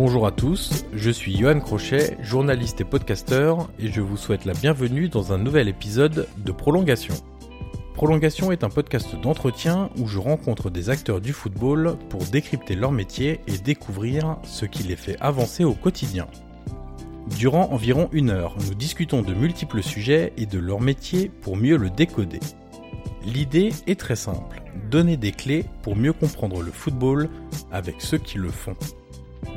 Bonjour à tous, je suis Johan Crochet, journaliste et podcasteur, et je vous souhaite la bienvenue dans un nouvel épisode de Prolongation. Prolongation est un podcast d'entretien où je rencontre des acteurs du football pour décrypter leur métier et découvrir ce qui les fait avancer au quotidien. Durant environ une heure, nous discutons de multiples sujets et de leur métier pour mieux le décoder. L'idée est très simple, donner des clés pour mieux comprendre le football avec ceux qui le font.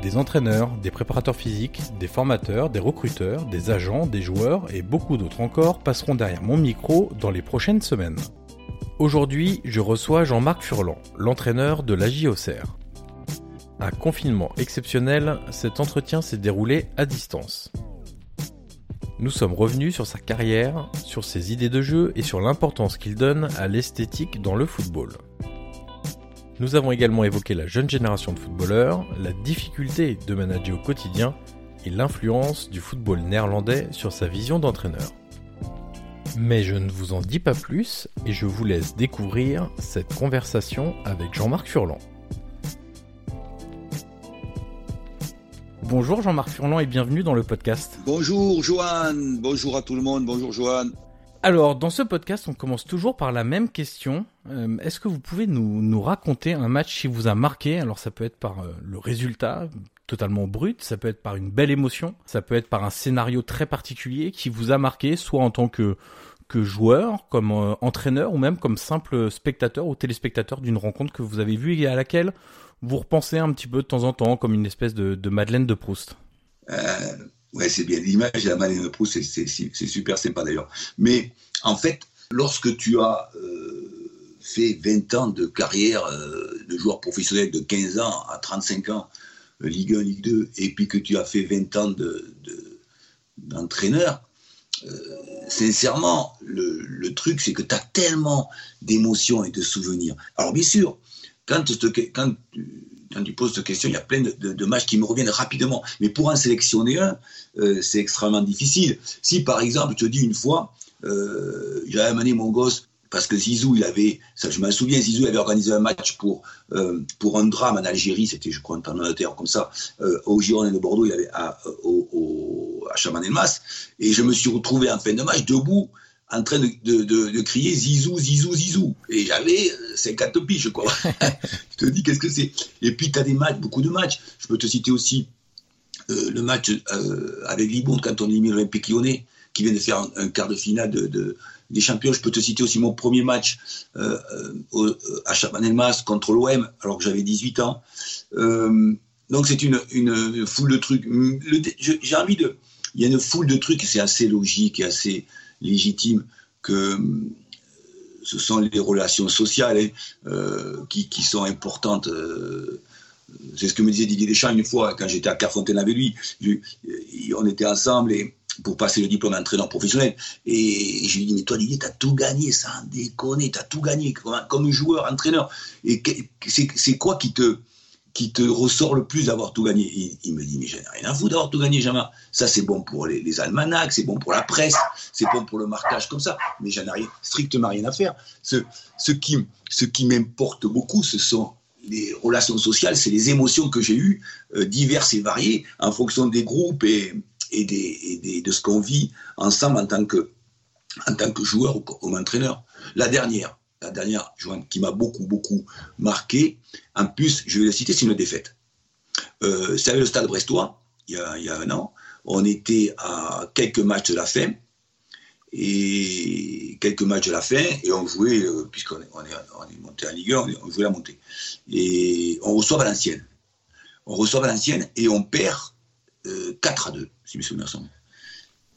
Des entraîneurs, des préparateurs physiques, des formateurs, des recruteurs, des agents, des joueurs et beaucoup d'autres encore passeront derrière mon micro dans les prochaines semaines. Aujourd'hui, je reçois Jean-Marc Furlan, l'entraîneur de l'AJ Auxerre. Un confinement exceptionnel, cet entretien s'est déroulé à distance. Nous sommes revenus sur sa carrière, sur ses idées de jeu et sur l'importance qu'il donne à l'esthétique dans le football. Nous avons également évoqué la jeune génération de footballeurs, la difficulté de manager au quotidien et l'influence du football néerlandais sur sa vision d'entraîneur. Mais je ne vous en dis pas plus et je vous laisse découvrir cette conversation avec Jean-Marc Furlan. Bonjour Jean-Marc Furlan et bienvenue dans le podcast. Bonjour Johan, bonjour à tout le monde, bonjour Johan. Alors, dans ce podcast, on commence toujours par la même question. Euh, Est-ce que vous pouvez nous, nous, raconter un match qui vous a marqué? Alors, ça peut être par euh, le résultat totalement brut, ça peut être par une belle émotion, ça peut être par un scénario très particulier qui vous a marqué, soit en tant que, que joueur, comme euh, entraîneur, ou même comme simple spectateur ou téléspectateur d'une rencontre que vous avez vue et à laquelle vous repensez un petit peu de temps en temps, comme une espèce de, de Madeleine de Proust. Ouais, c'est bien. L'image de la Madeleine de Proust, c'est super sympa d'ailleurs. Mais en fait, lorsque tu as euh, fait 20 ans de carrière euh, de joueur professionnel de 15 ans à 35 ans, euh, Ligue 1, Ligue 2, et puis que tu as fait 20 ans d'entraîneur, de, sincèrement, le, truc, c'est que tu as tellement d'émotions et de souvenirs. Alors bien sûr, quand, quand quand tu poses cette question, il y a plein de, de, de, matchs qui me reviennent rapidement. Mais pour en sélectionner un, euh, c'est extrêmement difficile. Si par exemple, je te dis une fois, euh, j'avais amené mon gosse parce que Zizou, il avait, je m'en souviens, Zizou avait organisé un match pour, euh, pour un drame en Algérie, c'était je crois un terre comme ça, au Girondin de Bordeaux, il avait à, au, au, à Chaman-el-Mas, et je me suis retrouvé en fin de match debout en train de, de, de, de, crier Zizou, Zizou, Zizou. Et j'avais 50 piges, quoi. je te dis, qu'est-ce que c'est? Et puis, tu as des matchs, beaucoup de matchs. Je peux te citer aussi euh, le match euh, avec Libourne quand on élimine l'Olympique lyonnais, qui vient de faire un, un quart de finale de, de, des champions. Je peux te citer aussi mon premier match euh, au, à Chabanel-Mas contre l'OM, alors que j'avais 18 ans. Donc, c'est une, une, foule de trucs. J'ai envie de. Il y a une foule de trucs, c'est assez logique et assez légitime que ce sont les relations sociales hein, euh, qui, qui, sont importantes. Euh, c'est ce que me disait Didier Deschamps une fois quand j'étais à Carfontaine avec lui. On était ensemble et pour passer le diplôme d'entraîneur professionnel. Et je lui dis, mais toi Didier, t'as tout gagné, sans déconner, t'as tout gagné comme, comme joueur, entraîneur. Et c'est quoi qui te qui te ressort le plus d'avoir tout gagné il, me dit, mais j'en ai rien à foutre d'avoir tout gagné, jamais. Ça, c'est bon pour les, les almanachs, c'est bon pour la presse, c'est bon pour le marquage comme ça, mais j'en ai strictement rien à faire. Ce, ce qui, ce qui m'importe beaucoup, ce sont les relations sociales, c'est les émotions que j'ai eues, euh, diverses et variées, en fonction des groupes et, des, et des, de ce qu'on vit ensemble en tant que, en tant que joueur ou entraîneur. La dernière, la dernière qui m'a beaucoup, beaucoup marqué, en plus, je vais la citer, c'est une défaite. Euh, c'est le Stade Brestois, il y, a, un an. On était à quelques matchs de la fin, et quelques matchs de la fin, et on jouait, euh, puisqu'on est, on est, monté en Ligue 1, on, jouait la montée. Et on reçoit Valenciennes. On reçoit Valenciennes et on perd 4 euh, à 2, si mes souvenirs sont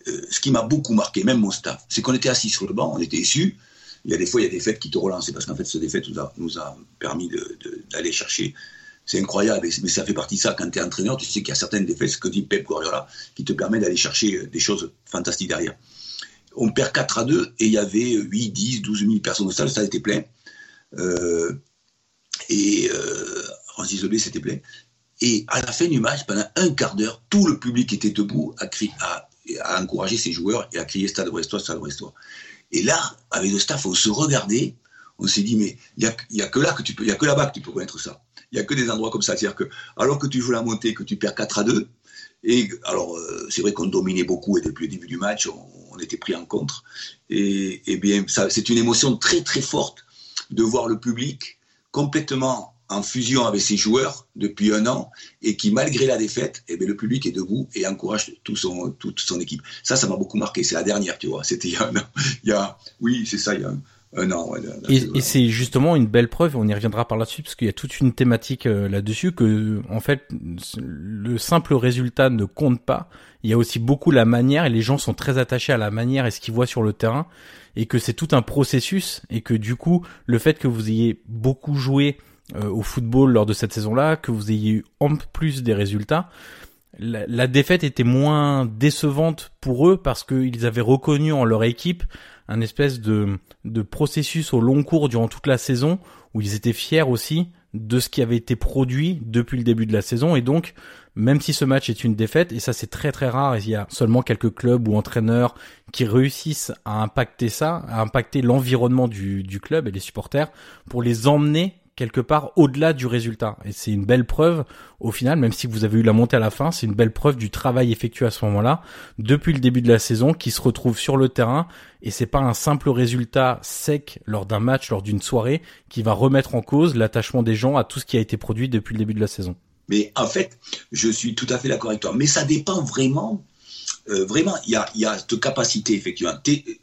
euh, ce qui m'a beaucoup marqué, même mon staff, c'est qu'on était assis sur le banc, on était issus. Il y a des fois, il y a des fêtes qui te relancent, parce qu'en fait, ce défaite nous a, nous a permis d'aller chercher. C'est incroyable, mais ça fait partie de ça. Quand tu es entraîneur, tu sais qu'il y a certaines défaites, ce que dit Pep Guardiola, qui te permet d'aller chercher des choses fantastiques derrière. On perd 4 à 2 et il y avait 8, 10, 12 000 personnes au stade, le stade était plein. Euh, et euh, Francis Zobé, c'était plein. Et à la fin du match, pendant un quart d'heure, tout le public était debout à, à, à, encourager ses joueurs et à crier Stade Brestois, Stade Brestois. Et là, avec le staff, on se regardait, on s'est dit, mais il n'y a, a, que là que tu peux, il a que là-bas que tu peux connaître ça. Il n'y a que des endroits comme ça. C'est-à-dire que, alors que tu joues la montée, que tu perds 4 à 2, et alors, euh, c'est vrai qu'on dominait beaucoup et depuis le début du match, on, était pris en contre. Et bien, c'est une émotion très très forte de voir le public complètement en fusion avec ses joueurs depuis un an et qui, malgré la défaite, eh bien, le public est debout et encourage tout son, toute son équipe. Ça, ça m'a beaucoup marqué. C'est la dernière, tu vois. C'était il y a un an. Il y a, oui, c'est ça, il y a un, an. Ouais, et, et c'est justement une belle preuve, on y reviendra par là-dessus, parce qu'il y a toute une thématique euh, là-dessus, que, en fait, le simple résultat ne compte pas. Il y a aussi beaucoup la manière, et les gens sont très attachés à la manière et ce qu'ils voient sur le terrain, et que c'est tout un processus, et que du coup, le fait que vous ayez beaucoup joué euh, au football lors de cette saison-là, que vous ayez eu en plus des résultats. La, défaite était moins décevante pour eux parce qu'ils avaient reconnu en leur équipe un espèce de, de processus au long cours durant toute la saison où ils étaient fiers aussi de ce qui avait été produit depuis le début de la saison et donc même si ce match est une défaite et ça c'est très très rare il y a seulement quelques clubs ou entraîneurs qui réussissent à impacter ça à impacter l'environnement du, du club et les supporters pour les emmener quelque part au-delà du résultat. Et c'est une belle preuve, au final, même si vous avez eu la montée à la fin, c'est une belle preuve du travail effectué à ce moment-là, depuis le début de la saison, qui se retrouve sur le terrain. Et c'est pas un simple résultat sec lors d'un match, lors d'une soirée, qui va remettre en cause l'attachement des gens à tout ce qui a été produit depuis le début de la saison. Mais en fait, je suis tout à fait d'accord avec toi. Mais ça dépend vraiment. Euh, vraiment, il y a, y a cette capacité, effectivement.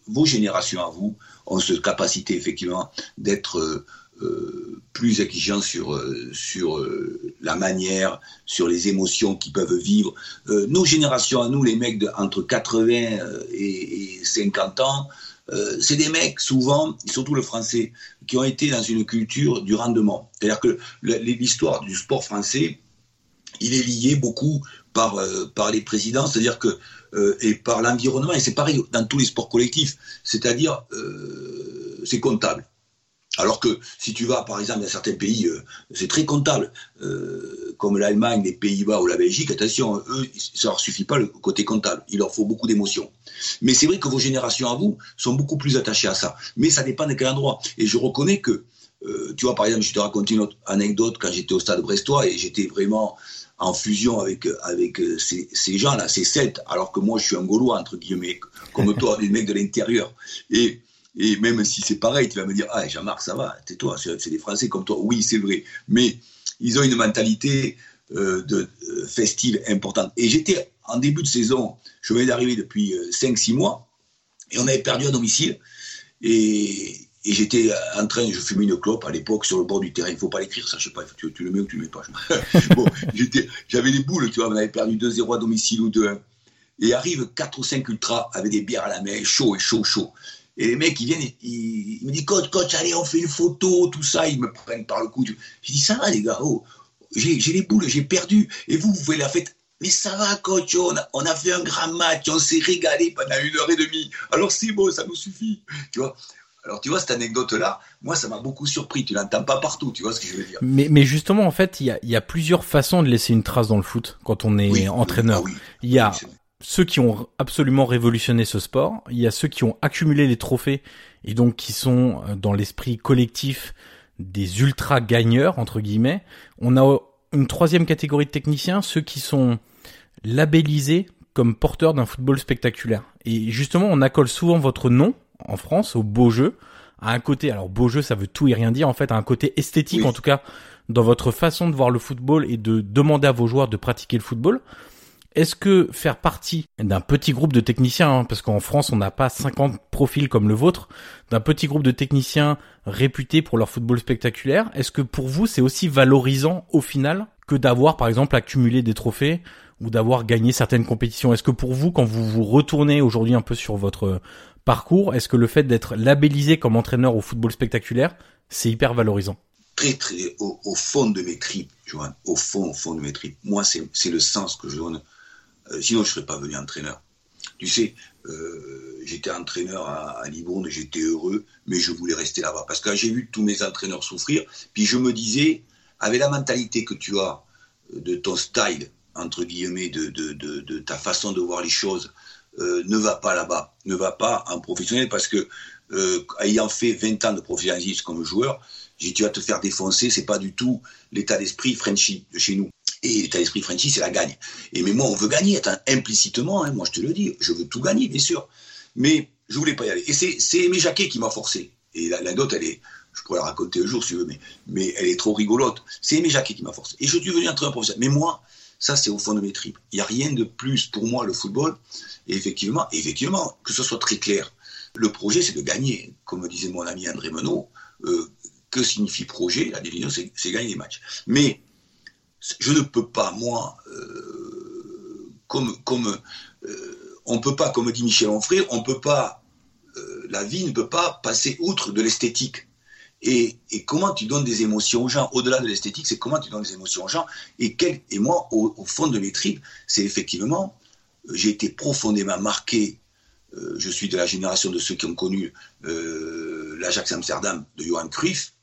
Vos générations à vous ont cette capacité, effectivement, d'être. Euh, plus exigeants sur, euh, sur euh, la manière, sur les émotions qu'ils peuvent vivre. nos générations à nous, les mecs de, entre 80 et, 50 ans, c'est des mecs, souvent, surtout le français, qui ont été dans une culture du rendement. C'est-à-dire que l'histoire du sport français, il est lié beaucoup par, par les présidents, c'est-à-dire que et par l'environnement, et c'est pareil dans tous les sports collectifs, c'est-à-dire c'est comptable. Alors que si tu vas, par exemple, dans certains pays, euh, c'est très comptable, euh, comme l'Allemagne, les Pays-Bas ou la Belgique, attention, eux, ça leur suffit pas le côté comptable, il leur faut beaucoup d'émotions. Mais c'est vrai que vos générations à vous sont beaucoup plus attachées à ça. Mais ça dépend de quel endroit. Et je reconnais que, euh, tu vois, par exemple, je te raconte une autre anecdote quand j'étais au stade brestois et j'étais vraiment en fusion avec, avec ces, ces gens-là, ces Celtes, alors que moi je suis un Gaulois, entre guillemets, comme toi, des mecs de l'intérieur. Et et même si c'est pareil, tu vas me dire, ah, Jean-Marc, ça va, tais-toi, c'est des Français comme toi. Oui, c'est vrai. Mais ils ont une mentalité euh, de, euh, festive importante. Et j'étais en début de saison, je venais d'arriver depuis 5-6 euh, mois, et on avait perdu à domicile. Et, et j'étais en train, je fumais une clope à l'époque sur le bord du terrain. Il ne faut pas l'écrire, ça, je sais pas. Tu, tu, le mets ou tu le mets pas. bon, j'avais les boules, tu vois, on avait perdu 2-0 à domicile ou 2-1. Et arrivent 4 ou 5 ultras avec des bières à la main, chaud et chaud, chaud. Et les mecs, ils viennent, ils, me disent, coach, coach, allez, on fait une photo, tout ça. Ils me prennent par le cou. Je dis, ça va, les gars, oh, j'ai les boules, j'ai perdu. Et vous, vous faites la fête. Mais ça va, coach, on a, on a fait un grand match, on s'est régalé pendant une heure et demie. Alors c'est bon, ça nous suffit. Tu vois Alors tu vois, cette anecdote-là, moi, ça m'a beaucoup surpris. Tu l'entends pas partout, tu vois ce que je veux dire. Mais, mais justement, en fait, il y a, y a, plusieurs façons de laisser une trace dans le foot quand on est entraîneur. Ah il y a ceux qui ont absolument révolutionné ce sport, il y a ceux qui ont accumulé les trophées et donc qui sont euh, dans l'esprit collectif des ultra gagneurs entre guillemets. On a une troisième catégorie de techniciens, ceux qui sont labellisés comme porteurs d'un football spectaculaire. Et justement, on accole souvent votre nom en France au beau jeu, à un côté, alors beau jeu, ça veut tout et rien dire, en fait, à un côté esthétique, en tout cas, dans votre façon de voir le football et de demander à vos joueurs de pratiquer le football. Est-ce que faire partie d'un petit groupe de techniciens, hein, parce qu'en France on n'a pas 50 profils comme le vôtre, d'un petit groupe de techniciens réputés pour leur football spectaculaire, est-ce que pour vous c'est aussi valorisant au final que d'avoir par exemple accumulé des trophées ou d'avoir gagné certaines compétitions? Est-ce que pour vous, quand vous vous retournez aujourd'hui un peu sur votre parcours, est-ce que le fait d'être labellisé comme entraîneur au football spectaculaire, c'est hyper valorisant? Très, très au, fond de mes tripes, Johan, au fond, au fond de mes tripes. Moi, c'est le sens que je donne. Euh, sinon, je ne serais pas venu entraîneur. Tu sais, euh, j'étais entraîneur à, à Libourne, j'étais heureux, mais je voulais rester là-bas. Parce que j'ai vu tous mes entraîneurs souffrir, puis je me disais, avec la mentalité que tu as, euh, de ton style, entre guillemets, de, ta façon de voir les choses, ne va pas là-bas, ne va pas en professionnel parce que ayant fait 20 ans de professionnalisme comme joueur, j'ai tu vas te faire défoncer, c'est pas du tout l'état d'esprit Frenchy chez nous. Et l'état d'esprit Frenchy, c'est la gagne. Et mais moi, on veut gagner, implicitement, hein, moi je te le dis, je veux tout gagner, bien sûr. Mais je voulais pas y aller. Et c'est Aimé Jacquet qui m'a forcé. Et l'anecdote, elle est, je pourrais la raconter un jour si tu veux, mais, mais elle est trop rigolote. C'est Aimé Jacquet qui m'a forcé. Et je suis venu entrer un professionnel. Mais moi, ça, c'est au fond de mes tripes. Il n'y a rien de plus pour moi, le football. Et effectivement, effectivement, que ce soit très clair. Le projet, c'est de gagner. Comme disait mon ami André Menot, euh, que signifie projet La définition, c'est gagner des matchs. Mais je ne peux pas, moi, euh, comme, comme euh, on peut pas, comme dit Michel Onfray, on peut pas, la vie ne peut pas passer outre de l'esthétique. Et, comment tu donnes des émotions aux gens, au-delà de l'esthétique, c'est comment tu donnes des émotions aux gens? Et, et moi, au, fond de mes tripes, c'est effectivement, euh, j'ai été profondément marqué. Euh, je suis de la génération de ceux qui ont connu euh, l'Ajax Amsterdam de Johan Cruyff.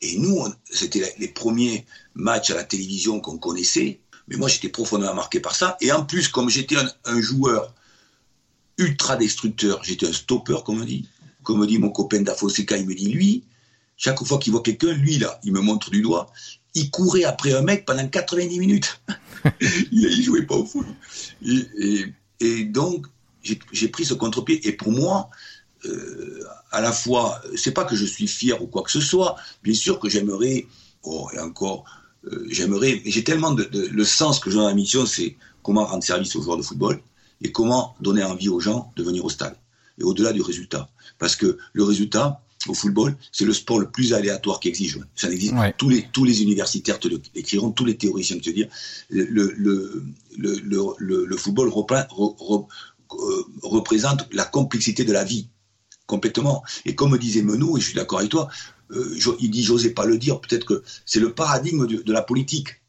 Et nous, c'était les premiers matchs à la télévision qu'on connaissait. Mais moi, j'étais profondément marqué par ça. Et en plus, comme j'étais un, joueur ultra destructeur, j'étais un stopper, comme on dit. Comme dit mon copain Dafoseca, il me dit, lui, chaque fois qu'il voit quelqu'un, lui, là, il me montre du doigt, il courait après un mec pendant 90 minutes. il ne jouait pas au foot. Et, donc, j'ai pris ce contre-pied. Et pour moi, euh, à la fois, c'est pas que je suis fier ou quoi que ce soit. Bien sûr que j'aimerais, oh, et encore, euh, j'aimerais, mais j'ai tellement de, le sens que j'ai dans la mission, c'est comment rendre service aux joueurs de football et comment donner envie aux gens de venir au stade. Et au-delà du résultat. Parce que le résultat, au football, c'est le sport le plus aléatoire qui existe. Ça n'existe. Tous les tous les universitaires te l'écriront, tous les théoriciens te dire. Le le le le, le, football euh, représente la complexité de la vie complètement. Et comme disait Menou, et je suis d'accord avec toi, euh, il dit j'osais pas le dire. Peut-être que c'est le paradigme de, la politique.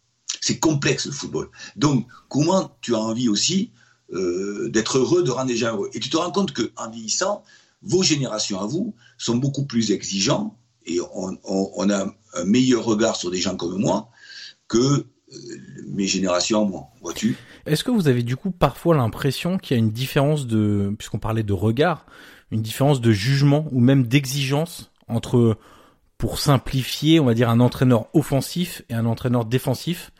C'est complexe le football. Donc comment tu as envie aussi euh, d'être heureux, de rendre les gens heureux? Et tu te rends compte qu'en vieillissant, vos générations à vous sont beaucoup plus exigeants et on, a un meilleur regard sur des gens comme moi que euh, mes générations à moi, vois-tu? Est-ce que vous avez du coup parfois l'impression qu'il y a une différence de, puisqu'on parlait de regard, une différence de jugement ou même d'exigence entre, pour simplifier, on va dire un entraîneur offensif et un entraîneur défensif.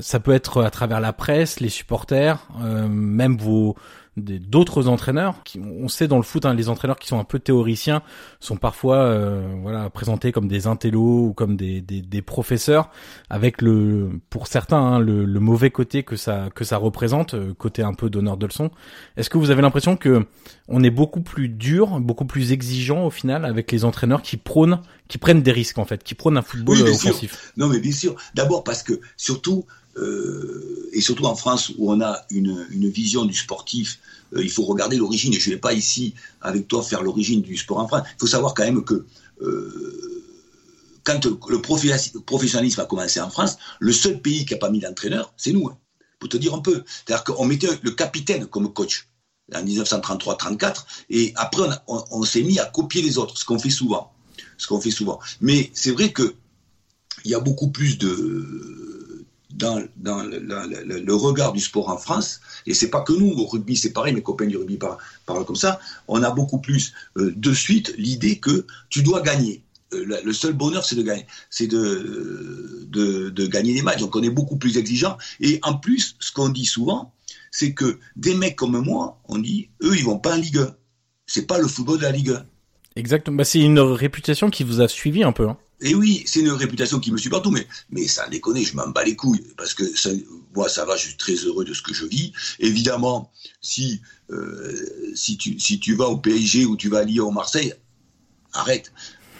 Ça peut être à travers la presse, les supporters, euh, même vos d'autres entraîneurs. Qui, on sait dans le foot, hein, les entraîneurs qui sont un peu théoriciens sont parfois euh, voilà présentés comme des intellos ou comme des, des, des professeurs, avec le pour certains hein, le, le, mauvais côté que ça que ça représente, euh, côté un peu donneur de leçons. Est-ce que vous avez l'impression que on est beaucoup plus dur, beaucoup plus exigeant au final avec les entraîneurs qui prônent, qui prennent des risques en fait, qui prônent un football offensif? Non mais bien sûr. D'abord parce que surtout euh, et surtout en France où on a une, vision du sportif, euh, il faut regarder l'origine. Je ne vais pas ici avec toi faire l'origine du sport en France. Il faut savoir quand même que euh, quand le professionnalisme a commencé en France, le seul pays qui n'a pas mis d'entraîneur, c'est nous. Hein, pour te dire un peu. C'est-à-dire qu'on mettait le capitaine comme coach. en 1933-34, et après on, s'est mis à copier les autres, ce qu'on fait souvent, ce qu'on fait souvent. Mais c'est vrai que il y a beaucoup plus de dans, le, regard du sport en France, et c'est pas que nous, au rugby c'est pareil, mes copains du rugby parlent, comme ça, on a beaucoup plus euh, de suite l'idée que tu dois gagner. Euh, le seul bonheur, c'est de gagner, c'est de, gagner des matchs. Donc on est beaucoup plus exigeant. Et en plus, ce qu'on dit souvent, c'est que des mecs comme moi, on dit, eux, ils vont pas en Ligue 1. C'est pas le football de la Ligue 1. Exactement. Bah, c'est une réputation qui vous a suivi un peu. Hein. Et oui, c'est une réputation qui me suit partout, mais, mais ça déconne, je m'en bats les couilles, parce que moi, ça va, je suis très heureux de ce que je vis. Évidemment, si, euh, si, tu, si tu vas au PSG ou tu vas à Lyon ou Marseille, arrête.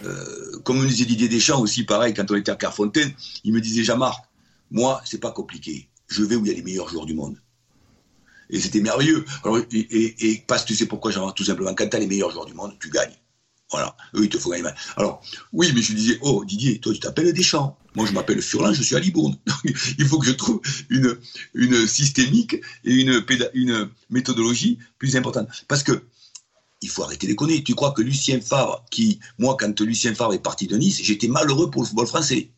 Euh, comme me disait Didier Deschamps aussi, pareil, quand on était à Carfontaine, il me disait, Jean-Marc, moi, c'est pas compliqué. Je vais où il y a les meilleurs joueurs du monde. Et c'était merveilleux. Et, et, parce que tu sais pourquoi, Jean-Marc, tout simplement, quand tu as les meilleurs joueurs du monde, tu gagnes. Voilà. Eux, il te faut gagner. Alors, oui, mais je disais, oh, Didier, toi, tu t'appelles Deschamps. Moi, je m'appelle Furlan, je suis à Libourne. il faut que je trouve une, systémique et une, une méthodologie plus importante. Parce que, il faut arrêter de déconner. Tu crois que Lucien Favre, qui, moi, quand Lucien Favre est parti de Nice, j'étais malheureux pour le football français.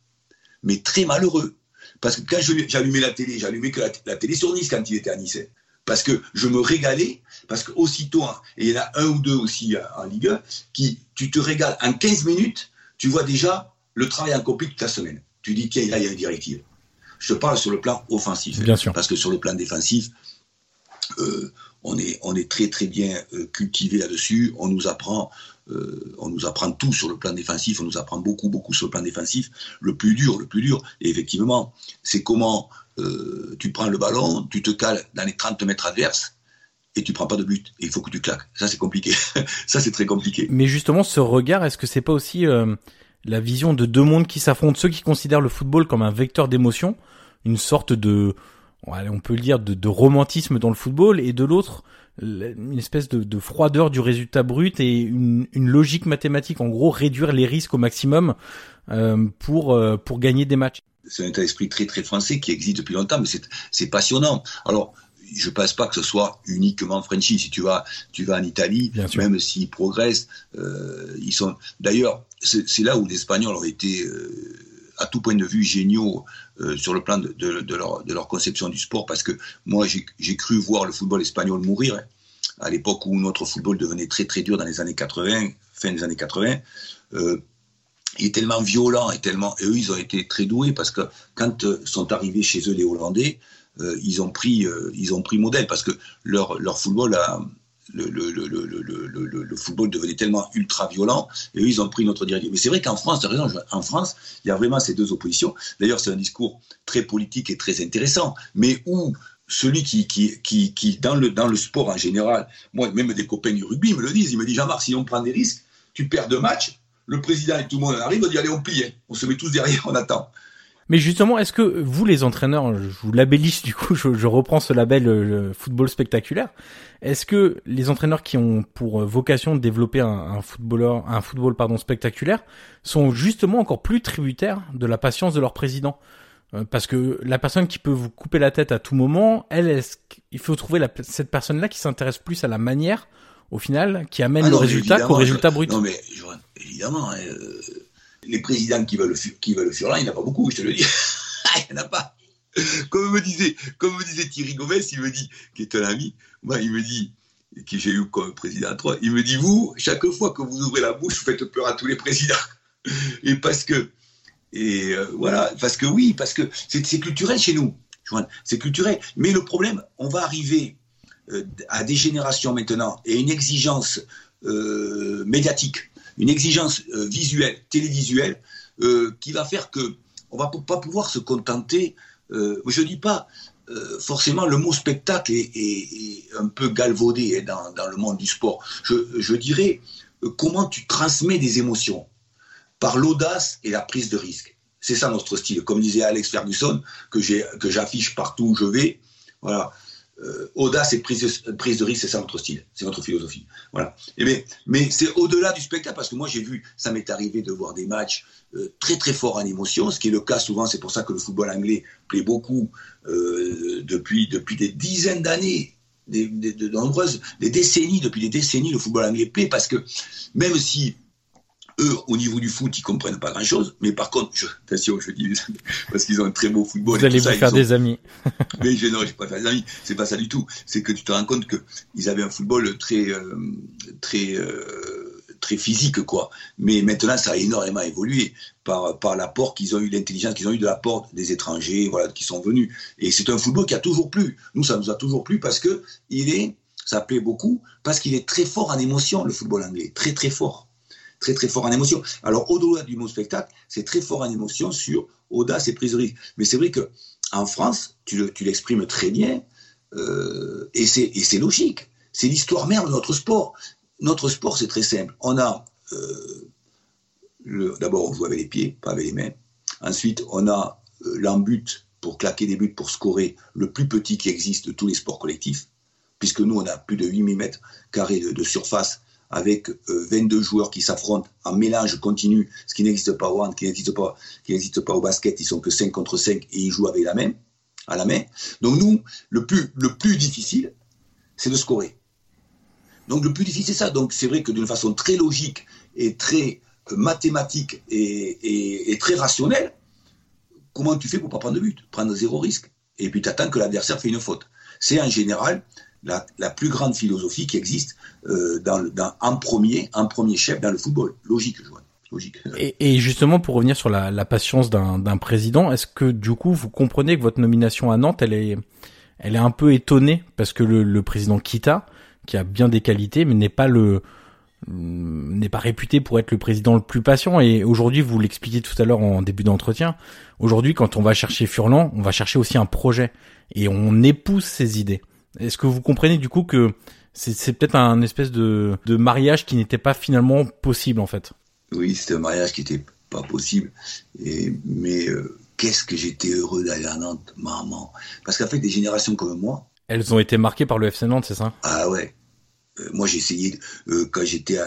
Mais très malheureux. Parce que quand j'allumais la télé, j'allumais que la, télé sur Nice quand il était à Nice. Parce que je me régalais, parce qu'aussitôt, hein, et il y en a un ou deux aussi euh, en Ligue 1, qui, tu te régales en 15 minutes, tu vois déjà le travail accompli toute la semaine. Tu dis, tiens, là, il y a une directive. Je te parle sur le plan offensif. Bien sûr. Parce que sur le plan défensif, euh, on est, on est très très bien euh, cultivé là-dessus. On nous apprend, euh, on nous apprend tout sur le plan défensif. On nous apprend beaucoup beaucoup sur le plan défensif. Le plus dur, le plus dur, et effectivement, c'est comment tu prends le ballon, tu te cales dans les 30 mètres adverses et tu prends pas de but. Il faut que tu claques. Ça c'est compliqué. ça c'est très compliqué. Mais justement, ce regard, est-ce que c'est pas aussi la vision de deux mondes qui s'affrontent, ceux qui considèrent le football comme un vecteur d'émotion, une sorte de on peut le dire, de, romantisme dans le football, et de l'autre, une espèce de, froideur du résultat brut et une, logique mathématique, en gros, réduire les risques au maximum euh, pour, euh, pour gagner des matchs. C'est un état d'esprit très très français qui existe depuis longtemps, mais c'est passionnant. Alors, je pense pas que ce soit uniquement Frenchy. Si tu vas, tu vas en Italie, même s'ils progressent, euh, ils sont. D'ailleurs, c'est là où les Espagnols ont été à tout point de vue géniaux euh, sur le plan de, leur, conception du sport, parce que moi j'ai cru voir le football espagnol mourir hein, à l'époque où notre football devenait très très dur dans les années 80, fin des années 80. Euh, il est tellement violent et tellement et eux ils ont été très doués parce que quand euh, sont arrivés chez eux les Hollandais, ils ont pris ils ont pris modèle parce que leur leur football a le, football devenait tellement ultra violent et eux, ils ont pris notre directive. Mais c'est vrai qu'en France, en France, il y a vraiment ces deux oppositions. D'ailleurs, c'est un discours très politique et très intéressant, mais où celui qui, qui, qui, qui, dans, le, dans le sport en général, moi, même des copains du rugby me le disent, ils me disent, Jean-Marc, si on prend des risques, tu perds deux matchs, le président et tout le monde arrive, on dit, allez, on plie, hein. on se met tous derrière, on attend. Mais justement, est-ce que vous, les entraîneurs, je vous labellisse du coup, je, reprends ce label le football spectaculaire. Est-ce que les entraîneurs qui ont pour vocation de développer un, un footballeur, un football pardon spectaculaire, sont justement encore plus tributaires de la patience de leur président? Euh, parce que la personne qui peut vous couper la tête à tout moment, elle, est il faut trouver la, cette personne-là qui s'intéresse plus à la manière, au final, qui amène ah le résultat qu'au résultat brut. Non mais évidemment, hein, euh, les présidents qui veulent, qui veulent le Furlan, il n'y en a pas beaucoup, je te le dis. il n'y en a pas. Comme me disait, comme me disait Thierry Gomez, il me dit, qui est un ami, moi, il me dit, qui j'ai eu comme président à trois, il me dit, vous, chaque fois que vous ouvrez la bouche, vous faites peur à tous les présidents. Et parce que, et euh, voilà, parce que oui, parce que c'est culturel chez nous. C'est culturel. Mais le problème, on va arriver euh, à des générations maintenant et une exigence euh, médiatique une exigence euh, visuelle, télévisuelle, euh, qui va faire que on va pas pouvoir se contenter. Euh, je dis pas forcément le mot spectacle est, un peu galvaudé hein, dans, le monde du sport. Je, je dirais comment tu transmets des émotions par l'audace et la prise de risque. C'est ça notre style. Comme disait Alex Ferguson, que j'affiche partout où je vais. Voilà. Euh, audace et prise de, prise de risque, c'est ça notre style, c'est notre philosophie. Voilà. Et mais mais c'est au-delà du spectacle parce que moi j'ai vu, ça m'est arrivé de voir des matchs euh, très très forts en émotion, ce qui est le cas souvent. C'est pour ça que le football anglais plaît beaucoup euh, depuis depuis des dizaines d'années des, de nombreuses, des décennies, depuis des décennies, le football anglais plaît parce que même si eux, au niveau du foot, ils comprennent pas grand-chose. Mais par contre, je, attention, je dis parce qu'ils ont un très beau football. Vous allez vous faire des amis. mais je, non, je pas faire des amis. C'est pas ça du tout. C'est que tu te rends compte que ils avaient un football très, euh, très, euh, très physique, quoi. Mais maintenant, ça a énormément évolué par, par l'apport qu'ils ont eu, l'intelligence qu'ils ont eu de l'apport des étrangers, voilà, qui sont venus. Et c'est un football qui a toujours plu. Nous, ça nous a toujours plu parce que il est, ça plaît beaucoup, parce qu'il est très fort en émotion, le football anglais. Très, très fort très très fort en émotion. Alors au-delà du mot spectacle, c'est très fort en émotion sur audace et prise de risque. Mais c'est vrai que en France, tu, l'exprimes très bien, euh, et c'est logique. C'est l'histoire même de notre sport. Notre sport, c'est très simple. On a euh, d'abord on joue avec les pieds, pas avec les mains. Ensuite, on a euh, l'embut pour claquer des buts, pour scorer le plus petit qui existe de tous les sports collectifs, puisque nous, on a plus de 8 mm carrés de surface avec 22 euh, joueurs qui s'affrontent en mélange continu, ce qui n'existe pas au hand, qui n'existe pas, qui n'existe pas au basket, ils sont que 5 contre 5 et ils jouent avec la main, à la main. Donc nous, le plus, le plus difficile, c'est de scorer. Donc le plus difficile, c'est ça. Donc c'est vrai que d'une façon très logique et très euh, mathématique et, et, très rationnelle, comment tu fais pour pas prendre de but? Prendre zéro risque. Et puis tu attends que l'adversaire fait une faute. C'est en général la, plus grande philosophie qui existe euh, dans, dans, en premier, en premier chef dans le football. Logique, vois. Logique. Et, justement, pour revenir sur la, la patience d'un président, est-ce que du coup, vous comprenez que votre nomination à Nantes, elle est, elle est un peu étonnée parce que le, le président Kita, qui a bien des qualités, mais n'est pas le n'est pas réputé pour être le président le plus patient et aujourd'hui vous l'expliquiez tout à l'heure en début d'entretien aujourd'hui quand on va chercher Furlan on va chercher aussi un projet et on épouse ses idées est-ce que vous comprenez du coup que c'est peut-être un espèce de, de mariage qui n'était pas finalement possible en fait? Oui, c'était un mariage qui n'était pas possible. Et, mais euh, qu'est-ce que j'étais heureux d'aller à Nantes, maman. Parce qu'en fait, des générations comme moi. Elles ont été marquées par le FC Nantes, c'est ça? Ah ouais. Euh, moi, j'ai essayé, euh, quand j'étais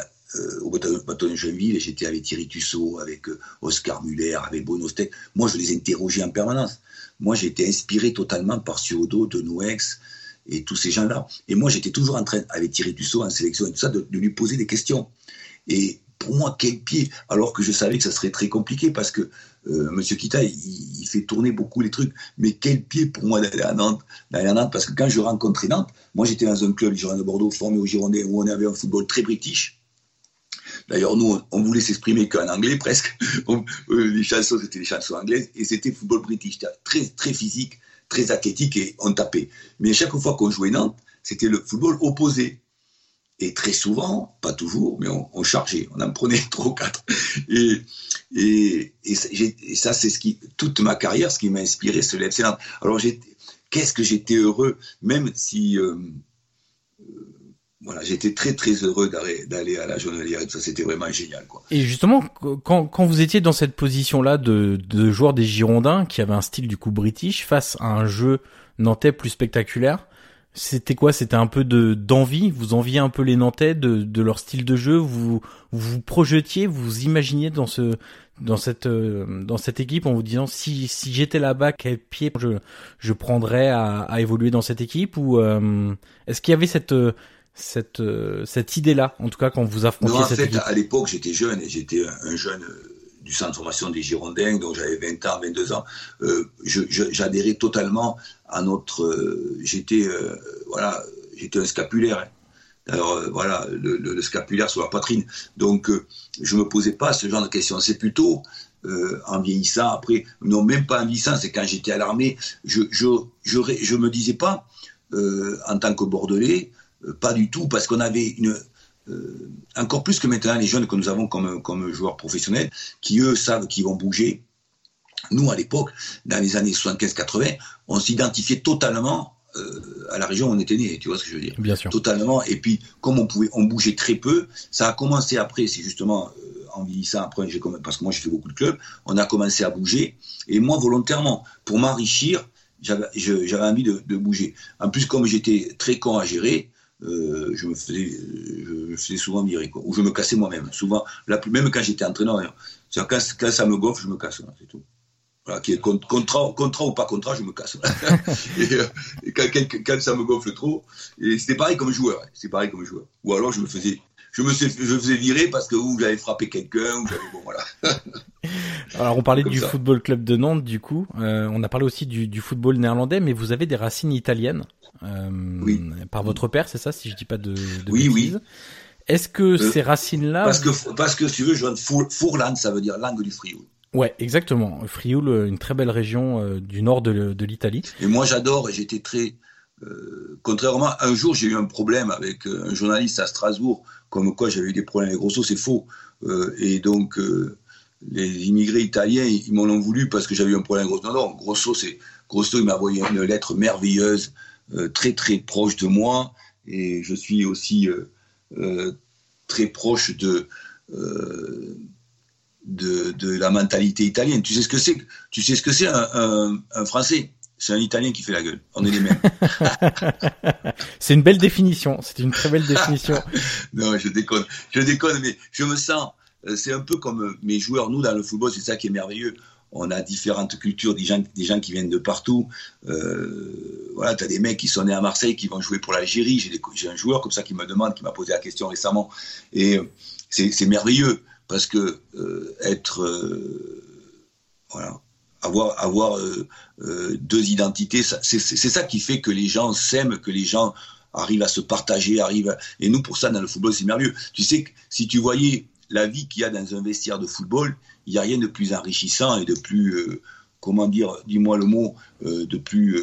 au bâton de Genville, j'étais avec Thierry Tussaud, avec Oscar Muller, avec Bono Moi, je les interrogeais en permanence. Moi, été inspiré totalement par Suodo, de Noex, et tous ces gens-là. Et moi, j'étais toujours en train, avec Thierry Dussault en sélection et tout ça, de, lui poser des questions. Et pour moi, quel pied Alors que je savais que ça serait très compliqué parce que euh, Monsieur Kita, il, fait tourner beaucoup les trucs. Mais quel pied pour moi d'aller à Nantes, d'aller à Nantes? Parce que quand je rencontrais Nantes, moi j'étais dans un club, le Girondin de Bordeaux, formé au Girondin, où on avait un football très british. D'ailleurs, nous, on, voulait s'exprimer qu'en anglais presque. Euh, les chansons, c'était les chansons anglaises, et c'était football british, très très physique, très athlétique et on tapait. Mais chaque fois qu'on jouait Nantes, c'était le football opposé. Et très souvent, pas toujours, mais on, chargeait, on en prenait trois ou quatre. Et, et, et, ça, c'est ce qui, toute ma carrière, ce qui m'a inspiré, l'FC Nantes. Alors, qu'est-ce que j'étais heureux, même si euh, voilà, j'étais très très heureux d'aller à la journalière ça, c'était vraiment génial. Quoi. Et justement, quand, quand vous étiez dans cette position-là de, de joueur des Girondins, qui avait un style du coup british, face à un jeu nantais plus spectaculaire, c'était quoi? C'était un peu de d'envie? Vous enviez un peu les Nantais de, de leur style de jeu? Vous vous projetiez, vous imaginiez dans ce dans cette euh, dans cette équipe en vous disant si si j'étais là-bas quel pied je je prendrais à, à évoluer dans cette équipe? Ou euh, est-ce qu'il y avait cette cette euh, cette idée-là, en tout cas quand vous affrontiez non, en fait, à l'époque, j'étais jeune, et j'étais un, jeune euh, du centre de formation des Girondins, donc j'avais 20 ans, 22 ans. Euh, J'adhérais totalement à notre. Euh, j'étais voilà, j'étais un scapulaire. Hein. Alors voilà, le, le, scapulaire sur la poitrine. Donc je me posais pas ce genre de questions. C'est plutôt en vieillissant. Après, non, même pas en vieillissant. C'est quand j'étais à l'armée. Je, je, je, je, me disais pas en tant que Bordelais pas du tout, parce qu'on avait une, euh, encore plus que maintenant les jeunes que nous avons comme, comme joueurs professionnels, qui eux savent qu'ils vont bouger. Nous, à l'époque, dans les années 75-80, on s'identifiait totalement euh, à la région où on était né, tu vois ce que je veux dire? Bien sûr. Totalement. Et puis, comme on pouvait, on bougeait très peu, ça a commencé après, c'est justement en vieillissant, après, parce que moi j'ai fait beaucoup de clubs, on a commencé à bouger. Et moi, volontairement, pour m'enrichir, j'avais envie de, de, bouger. En plus, comme j'étais très con à gérer, euh, je me faisais, faisais souvent virer. Ou je me cassais moi-même. Souvent, la, même quand j'étais entraîneur, quand, quand, ça me gonfle, je me casse, c'est tout. Qui est contrat, ou pas contrat, je me casse. Euh, et, quand, ça me gonfle trop, et c'était pareil comme joueur. Hein, c'est pareil comme joueur. Ou alors je me faisais, je me je faisais virer parce que ou j'avais frappé quelqu'un, ou j'avais bon voilà. alors on parlait du football club de Nantes, du coup. Euh, on a parlé aussi du, football néerlandais, mais vous avez des racines italiennes. Euh, oui. Par votre père, c'est ça, si je dis pas de, de Oui, oui. Est-ce que ces racines-là Parce que parce que si tu veux, je Fourland, ça veut dire langue du Frioul. Ouais, exactement. Frioul, euh, une très belle région euh, du nord de, de l'Italie. Et moi, j'adore et j'étais très. Euh, contrairement, un jour, j'ai eu un problème avec euh, un journaliste à Strasbourg, comme quoi j'avais eu des problèmes avec Grosso, c'est faux. et donc, les immigrés italiens, ils m'en ont voulu parce que j'avais eu un problème avec Grosso. Non, non, Grosso, c'est, Grosso, il m'a envoyé une lettre merveilleuse, très, très proche de moi. Et je suis aussi très proche de de, la mentalité italienne. Tu sais ce que c'est Tu sais ce que c'est un, Français? C'est un Italien qui fait la gueule. On est les mêmes. c'est une belle définition. C'est une très belle définition. non, je déconne. Je déconne, mais je me sens. Euh, c'est un peu comme mes joueurs. Nous, dans le football, c'est ça qui est merveilleux. On a différentes cultures, des gens, des gens qui viennent de partout. Euh, voilà, tu as des mecs qui sont nés à Marseille, qui vont jouer pour l'Algérie. J'ai un joueur comme ça qui me demande, qui m'a posé la question récemment. Et euh, c'est merveilleux parce que euh, être euh, voilà avoir avoir euh, deux identités c'est ça qui fait que les gens s'aiment que les gens arrivent à se partager arrivent et nous pour ça dans le football c'est merveilleux. Tu sais que si tu voyais la vie qu'il y a dans un vestiaire de football il n'y a rien de plus enrichissant et de plus comment dire dis-moi le mot de plus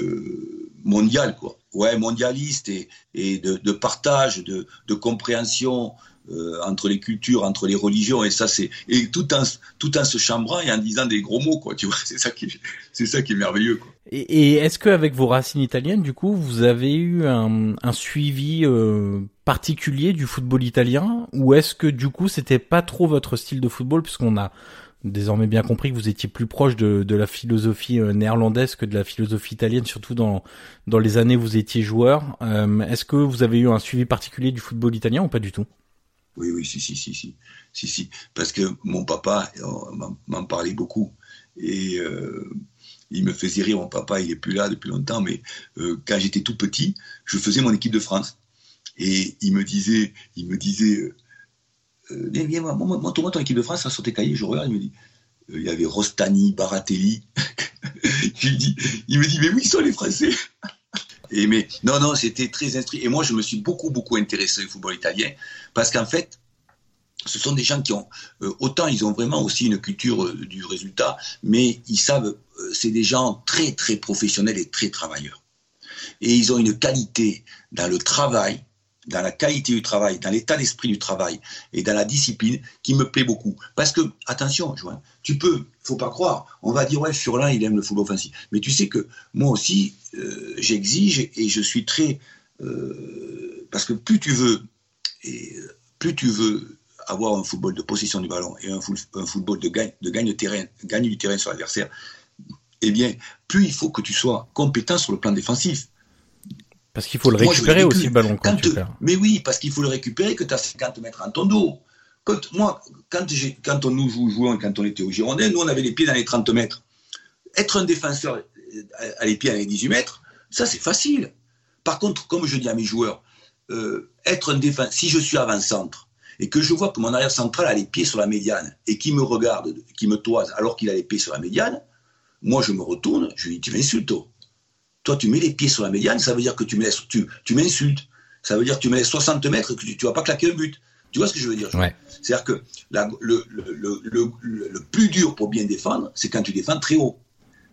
mondial quoi. Ouais mondialiste et, de, partage de compréhension euh, entre les cultures, entre les religions, et ça c'est et tout en tout en se chambrant et en disant des gros mots quoi, tu vois, c'est ça qui c'est ça qui est merveilleux quoi. Et, et est-ce qu'avec vos racines italiennes, du coup, vous avez eu un, un suivi euh, particulier du football italien, ou est-ce que du coup c'était pas trop votre style de football, puisqu'on a désormais bien compris que vous étiez plus proche de, de la philosophie euh, néerlandaise que de la philosophie italienne, surtout dans dans les années où vous étiez joueur. est-ce que vous avez eu un suivi particulier du football italien ou pas du tout? Oui, oui, si, si, si, si, si, si. Parce que mon papa m'en parlait beaucoup. Et euh, il me faisait rire. Mon papa, il est plus là depuis longtemps, mais euh, quand j'étais tout petit, je faisais mon équipe de France. Et il me disait, il me disait, euh, viens, viens, montre-moi ton équipe de France, ça sautait cahier, je regarde, il me dit, il y avait Rostani, Baratelli. dis, il me dit, mais oui, ils sont les Français? Et mais non, non, c'était très instruit. Et moi, je me suis beaucoup, beaucoup intéressé au football italien parce qu'en fait, ce sont des gens qui ont euh, autant ils ont vraiment aussi une culture euh, du résultat, mais ils savent, euh, c'est des gens très, très professionnels et très travailleurs. Et ils ont une qualité dans le travail dans la qualité du travail, dans l'état d'esprit du travail et dans la discipline qui me plaît beaucoup. Parce que, attention, Joël, tu peux, faut pas croire, on va dire, ouais, Furlan, il aime le football offensif. Mais tu sais que moi aussi, euh, j'exige et je suis très. Euh, parce que plus tu veux, et plus tu veux avoir un football de possession du ballon et un, football de gagne, de gagne terrain, gagne du terrain sur l'adversaire, eh bien, plus il faut que tu sois compétent sur le plan défensif. Parce qu'il faut le récupérer aussi le ballon quand, tu Mais oui, parce qu'il faut le récupérer que tu as 50 mètres en ton dos. Quand, moi, quand, quand on nous jouait, quand on était au Girondin, nous on avait les pieds dans les 30 mètres. Être un défenseur euh, à les pieds dans les 18 mètres, ça c'est facile. Par contre, comme je dis à mes joueurs, euh, être un défenseur, si je suis avant-centre et que je vois que mon arrière central a les pieds sur la médiane et qui me regarde, qui me toise alors qu'il a les pieds sur la médiane, moi je me retourne, je lui dis tu m'insultes. Toi, tu mets les pieds sur la médiane, ça veut dire que tu m'insultes. Ça veut dire que tu mets 60 mètres et que tu, ne vas pas claquer un but. Tu vois ce que je veux dire C'est-à-dire que le, plus dur pour bien défendre, c'est quand tu défends très haut.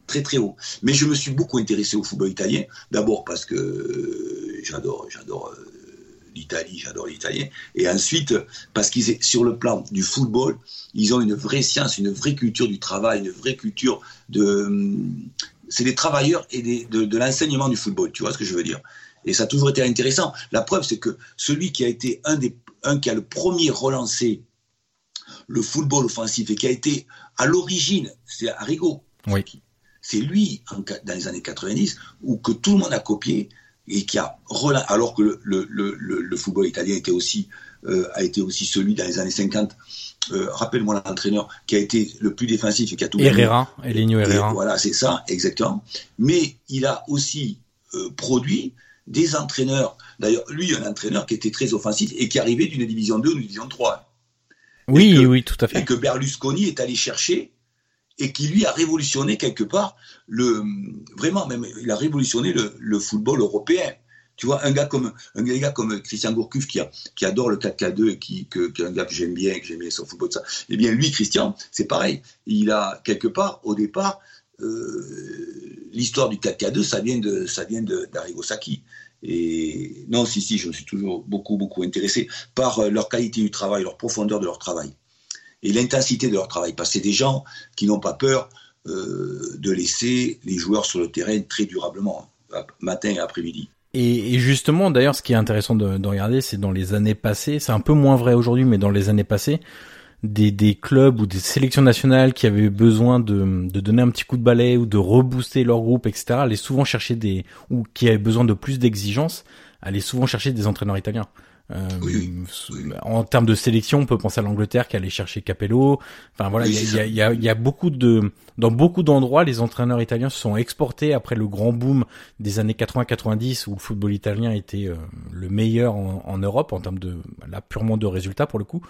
Très très haut. Mais je me suis beaucoup intéressé au football italien. D'abord parce que euh, j'adore, j'adore euh, l'Italie, j'adore l'italien. Et ensuite, parce qu'ils sur le plan du football, ils ont une vraie science, une vraie culture du travail, une vraie culture de, c'est des travailleurs et de, l'enseignement du football, tu vois ce que je veux dire. Et ça a toujours été intéressant. La preuve, c'est que celui qui a été un des, un qui a le premier relancé le football offensif et qui a été à l'origine, c'est Arrigo. Oui. C'est lui, dans les années 90, où que tout le monde a copié et qui a alors que le, le, football italien était aussi a été aussi celui dans les années 50 euh, rappelle-moi l'entraîneur qui a été le plus défensif et qui a tout Herrera, Elenio Herrera. voilà, c'est ça, exactement. Mais il a aussi euh, produit des entraîneurs. D'ailleurs, lui, un entraîneur qui était très offensif et qui arrivait d'une division 2 ou d'une division 3. Oui, oui, tout à fait. Et que Berlusconi est allé chercher et qui lui a révolutionné quelque part le vraiment même il a révolutionné le football européen tu vois, un gars comme un gars comme Christian Gourcuff qui, a, qui adore le 4K2 et qui, que, un gars que j'aime bien, que j'aime bien son football, ça. Eh bien, lui, Christian, c'est pareil. Il a quelque part, au départ, euh, l'histoire du 4K2, ça vient de, ça vient d'Arrigo Sacchi. Et non, si, si, je me suis toujours beaucoup, beaucoup intéressé par euh, leur qualité du travail, leur profondeur de leur travail et l'intensité de leur travail. Parce que c'est des gens qui n'ont pas peur euh, de laisser les joueurs sur le terrain très durablement, matin et après-midi. Et, justement, d'ailleurs, ce qui est intéressant de, regarder, c'est dans les années passées, c'est un peu moins vrai aujourd'hui, mais dans les années passées, des, clubs ou des sélections nationales qui avaient besoin de, de, donner un petit coup de balai ou de rebooster leur groupe, etc., allaient souvent chercher des, ou qui avaient besoin de plus d'exigences, allaient souvent chercher des entraîneurs italiens. Euh, en termes de sélection, on peut penser à l'Angleterre qui allait chercher Capello. Enfin voilà, il y, a, y, a, y, a, beaucoup de, dans beaucoup d'endroits, les entraîneurs italiens se sont exportés après le grand boom des années 80-90 où le football italien était euh, le meilleur en, en, Europe en termes de, là purement de résultats pour le coup.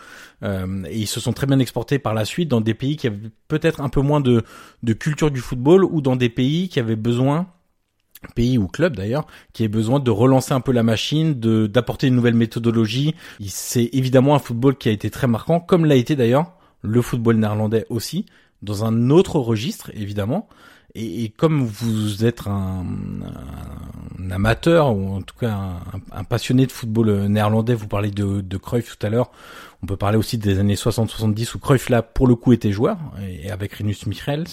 Euh, et ils se sont très bien exportés par la suite dans des pays qui avaient peut-être un peu moins de, de culture du football ou dans des pays qui avaient besoin pays ou club d'ailleurs, qui ait besoin de relancer un peu la machine, de d'apporter une nouvelle méthodologie. C'est évidemment un football qui a été très marquant, comme l'a été d'ailleurs le football néerlandais aussi, dans un autre registre évidemment. Et, comme vous êtes un, amateur ou en tout cas un, passionné de football néerlandais, vous parlez de, de Cruyff tout à l'heure. On peut parler aussi des années 60-70 où Cruyff là pour le coup était joueur et avec Rinus Michels.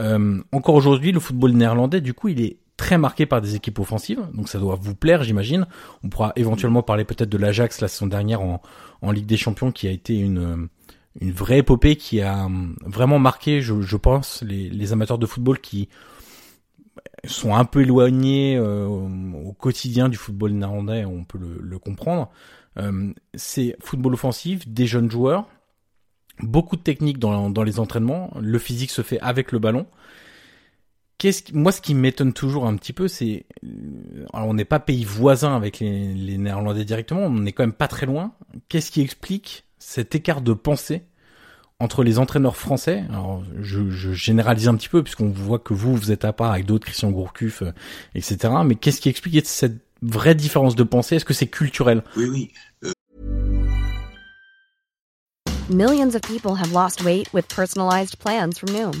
Euh, encore aujourd'hui, le football néerlandais, du coup, il est très marqué par des équipes offensives, donc ça doit vous plaire, j'imagine. On pourra éventuellement parler peut-être de l'Ajax la saison dernière en, Ligue des Champions, qui a été une une vraie épopée qui a vraiment marqué, je, je pense, les, les, amateurs de football qui sont un peu éloignés euh, au quotidien du football néerlandais, on peut le, le comprendre. Euh, c'est football offensif, des jeunes joueurs, beaucoup de techniques dans, dans les entraînements, le physique se fait avec le ballon moi, ce qui m'étonne toujours un petit peu, c'est, euh, on n'est pas pays voisin avec les, les, Néerlandais directement, on n'est quand même pas très loin. Qu'est-ce qui explique cet écart de pensée entre les entraîneurs français? Alors, je, je généralise un petit peu puisqu'on voit que vous, vous êtes à part avec d'autres, Christian Gourcuff, euh, etc. Mais qu'est-ce qui explique cette vraie différence de pensée? Est-ce que c'est culturel? Oui, oui. Euh... Millions of people have lost weight with personalized plans from Noom.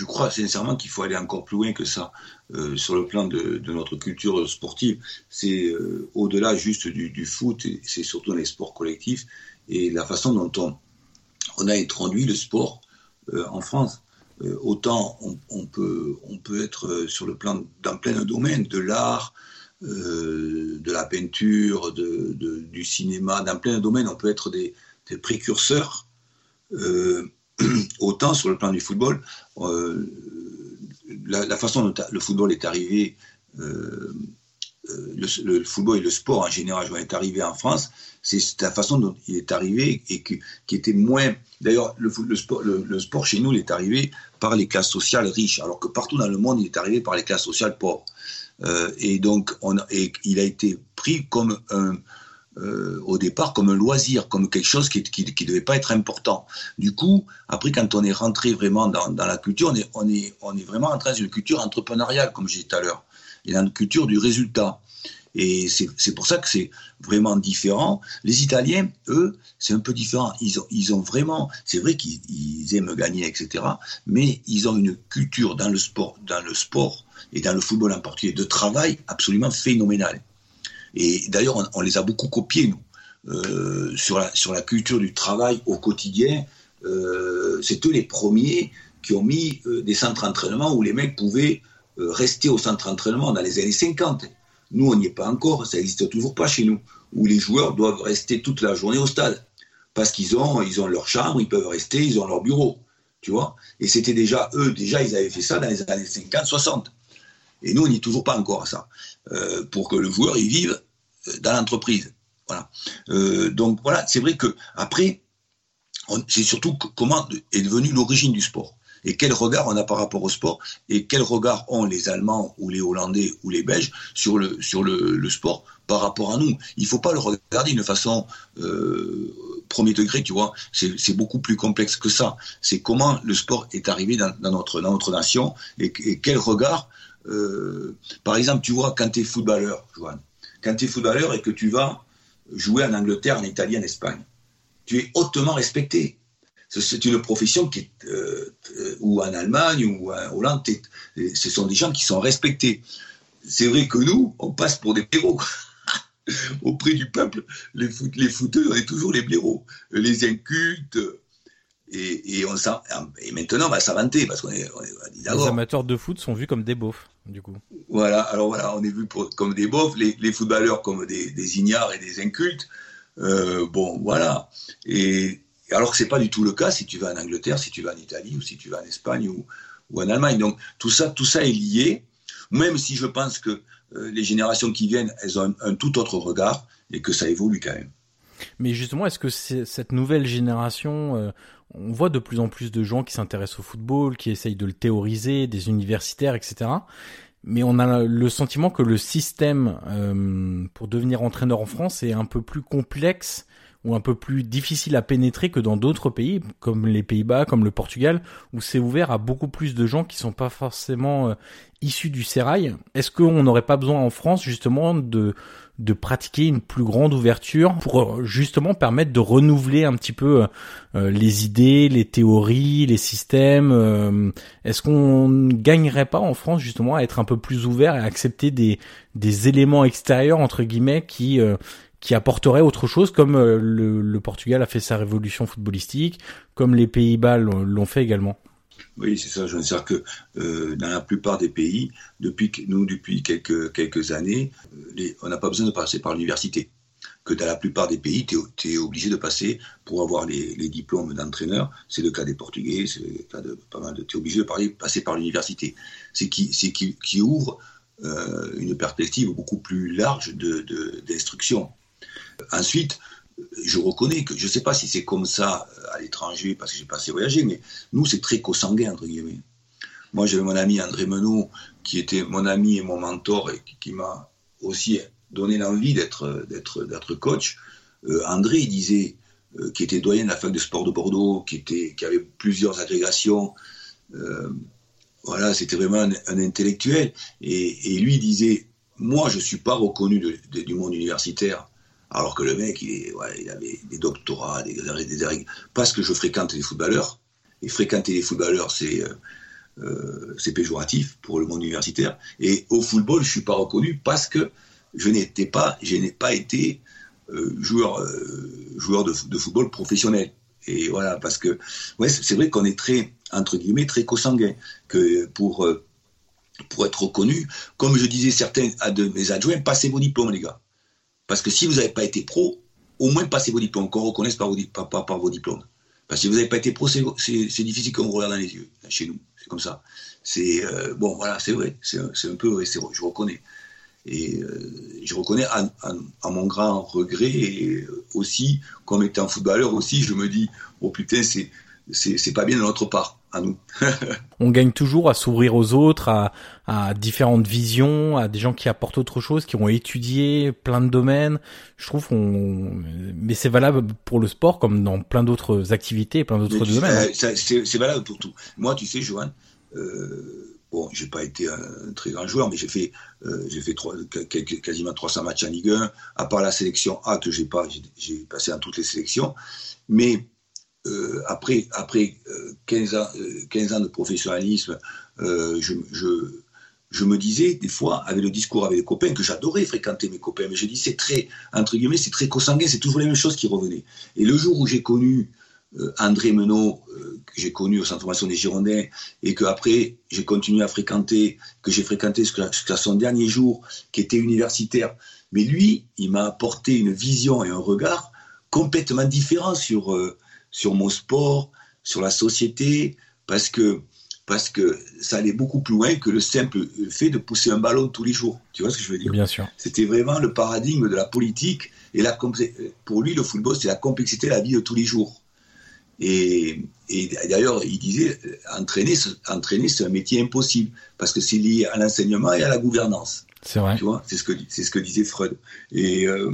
je crois sincèrement qu'il faut aller encore plus loin que ça euh, sur le plan de, notre culture sportive. C'est euh, au-delà juste du, foot, c'est surtout les sports collectifs et la façon dont on, a introduit le sport euh, en France. autant on, peut, on peut être sur le plan dans plein domaines, de l'art, de la peinture, de, du cinéma, dans plein de domaines, on peut être des précurseurs autant sur le plan du football, euh, la, façon dont le football est arrivé, euh, euh, le, football et le sport en général est arrivé en France, c'est la façon dont il est arrivé et qui, était moins. D'ailleurs, le, sport, chez nous, il est arrivé par les classes sociales riches, alors que partout dans le monde, il est arrivé par les classes sociales pauvres. et donc, il a été pris comme un, euh, au départ comme un loisir, comme quelque chose qui ne devait pas être important. Du coup, après, quand on est rentré vraiment dans, la culture, on est, vraiment entré dans une culture entrepreneuriale, comme j'ai dit tout à l'heure, et dans une culture du résultat. Et c'est pour ça que c'est vraiment différent. Les Italiens, eux, c'est un peu différent. Ils ont, ils ont vraiment, c'est vrai qu'ils aiment gagner, etc. Mais ils ont une culture dans le sport, dans le sport et dans le football en particulier de travail absolument phénoménale. Et d'ailleurs, on, les a beaucoup copiés, nous. sur, la, sur la culture du travail au quotidien. c'est eux les premiers qui ont mis des centres d'entraînement où les mecs pouvaient rester au centre d'entraînement dans les années 50. Nous, on n'y est pas encore, ça n'existe toujours pas chez nous, où les joueurs doivent rester toute la journée au stade. Parce qu'ils ont, ils ont leur chambre, ils peuvent rester, ils ont leur bureau. Tu vois Et c'était déjà, eux, déjà, ils avaient fait ça dans les années 50, 60. Et nous, on n'y est toujours pas encore à ça. Euh, pour que le joueur, il vive euh, dans l'entreprise. Voilà. Euh, donc voilà, c'est vrai que après, c'est surtout comment est devenue l'origine du sport et quel regard on a par rapport au sport et quel regard ont les Allemands ou les Hollandais ou les Belges sur le, sur le, sport par rapport à nous. Il ne faut pas le regarder d'une façon premier degré, tu vois. C'est beaucoup plus complexe que ça. C'est comment le sport est arrivé dans, notre, dans notre nation et, quel regard. Euh, par exemple, tu vois, quand tu es footballeur, Joanne, quand tu es footballeur et que tu vas jouer en Angleterre, en Italie, en Espagne, tu es hautement respecté c'est une profession qui est, euh, euh, ou en Allemagne ou en Hollande, ce sont des gens qui sont respectés. C'est vrai que nous, on passe pour des blaireaux. Auprès du peuple, les, foot, on est toujours les blaireaux, les incultes. Et, on et maintenant, on va s'inventer parce qu'on est, Les amateurs de foot sont vus comme des beaufs, du coup. Voilà, alors voilà, on est vus comme des beaufs, les, footballeurs comme des, ignares et des incultes. Euh, bon, voilà. Et, alors que c'est pas du tout le cas si tu vas en Angleterre, si tu vas en Italie ou si tu vas en Espagne ou, en Allemagne. Donc tout ça, tout ça est lié. Même si je pense que euh, les générations qui viennent, elles ont un, tout autre regard et que ça évolue quand même. Mais justement, est-ce que cette nouvelle génération, euh, on voit de plus en plus de gens qui s'intéressent au football, qui essayent de le théoriser, des universitaires, etc. Mais on a le sentiment que le système euh, pour devenir entraîneur en France est un peu plus complexe ou un peu plus difficile à pénétrer que dans d'autres pays, comme les Pays-Bas, comme le Portugal, où c'est ouvert à beaucoup plus de gens qui sont pas forcément euh, issus du sérail. Est-ce qu'on n'aurait pas besoin en France justement de de pratiquer une plus grande ouverture pour euh, justement permettre de renouveler un petit peu euh, les idées, les théories, les systèmes. Est-ce qu'on ne gagnerait pas en France justement à être un peu plus ouvert et accepter des, des éléments extérieurs entre guillemets qui qui apporterait autre chose, comme euh, le, Portugal a fait sa révolution footballistique, comme les Pays-Bas l'ont fait également. Oui, c'est ça. Je veux dire que euh, dans la plupart des pays, depuis nous, depuis quelques, quelques années, les, on n'a pas besoin de passer par l'université. Que dans la plupart des pays, tu es, obligé de passer pour avoir les, diplômes d'entraîneur. C'est le cas des Portugais, c'est le cas de pas mal de. Tu es obligé de passer par l'université. C'est qui, qui, qui ouvre euh, une perspective beaucoup plus large d'instruction. De, Ensuite, je reconnais que je ne sais pas si c'est comme ça euh, à l'étranger parce que j'ai pas assez voyagé, mais nous c'est très consanguin entre guillemets. Moi j'avais mon ami André Menot qui était mon ami et mon mentor et qui, m'a aussi donné l'envie d'être d'être d'être coach. Euh, André il disait euh, qui était doyen de la fac de sport de Bordeaux, qui était qui avait plusieurs agrégations. voilà, c'était vraiment un, intellectuel et, lui disait moi je suis pas reconnu du monde universitaire alors que le mec, il, avait des doctorats, des, des, parce que je fréquente les footballeurs. Et fréquenter les footballeurs, c'est euh, euh, péjoratif pour le monde universitaire. Et au football, je suis pas reconnu parce que je n'étais pas, je n'ai pas été euh, joueur joueur de, football professionnel. Et voilà, parce que c'est vrai qu'on est très entre guillemets très consanguin que pour pour être reconnu, comme je disais certains de mes adjoints, passez vos diplômes les gars. Parce que si vous n'avez pas été pro, au moins passez vos diplômes, qu'on reconnaisse par vos, par, vos diplômes. Parce que si vous n'avez pas été pro, c'est difficile qu'on vous regarde dans les yeux, chez nous. C'est comme ça. C'est euh, bon, voilà, c'est vrai. C'est un peu vrai, je reconnais. Et euh, je reconnais à, mon grand regret, et aussi, comme étant footballeur aussi, je me dis, oh putain, c'est pas bien de notre part à nous. on gagne toujours à s'ouvrir aux autres, à, à, différentes visions, à des gens qui apportent autre chose, qui ont étudié plein de domaines. Je trouve qu'on, mais c'est valable pour le sport comme dans plein d'autres activités, plein d'autres domaines. Hein. c'est valable pour tout. Moi, tu sais, Johan, euh, bon, j'ai pas été un très grand joueur, mais j'ai fait, euh, j'ai fait trois, quasiment 300 matchs en Ligue 1. À part la sélection A que j'ai pas, j'ai passé dans toutes les sélections, mais euh, après, après 15, euh, ans, 15 euh, ans de professionnalisme, je, je me disais des fois, avec le discours avec les copains, que j'adorais fréquenter mes copains, mais je dis c'est très, entre guillemets, c'est très consanguin, c'est toujours les mêmes choses qui revenaient. Et le jour où j'ai connu André Menot, que j'ai connu au centre de formation des Girondins, et que après j'ai continué à fréquenter, que j'ai fréquenté jusqu'à son dernier jour, qui était universitaire. Mais lui, il m'a apporté une vision et un regard complètement différents sur, sur mon sport, sur la société, parce que parce que ça allait beaucoup plus loin que le simple fait de pousser un ballon tous les jours. Tu vois ce que je veux dire? Bien sûr. C'était vraiment le paradigme de la politique et la pour lui le football c'est la complexité de la vie de tous les jours. Et, et d'ailleurs il disait entraîner entraîner c'est un métier impossible parce que c'est lié à l'enseignement et à la gouvernance. C'est vrai. Tu vois, c'est ce que c'est ce que disait Freud. Et euh,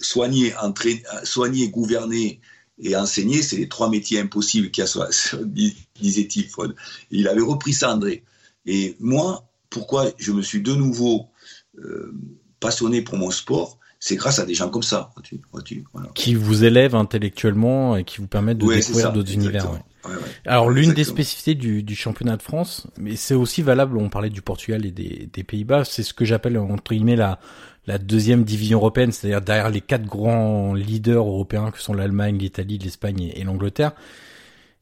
soigner, entraîner, soigner, gouverner et enseigner, c'est les trois métiers impossibles qu'il y a, disait-il, Freud. Il avait repris ça, André. Et moi, pourquoi je me suis de nouveau euh, passionné pour mon sport c'est grâce à des gens comme ça. Qui vous élèvent intellectuellement et qui vous permettent de découvrir d'autres univers. Alors l'une des spécificités du, du, championnat de France, mais c'est aussi valable, on parlait du Portugal et des, des Pays-Bas, c'est ce que j'appelle entre guillemets la, la deuxième division européenne, c'est-à-dire derrière les quatre grands leaders européens que sont l'Allemagne, l'Italie, l'Espagne et, l'Angleterre.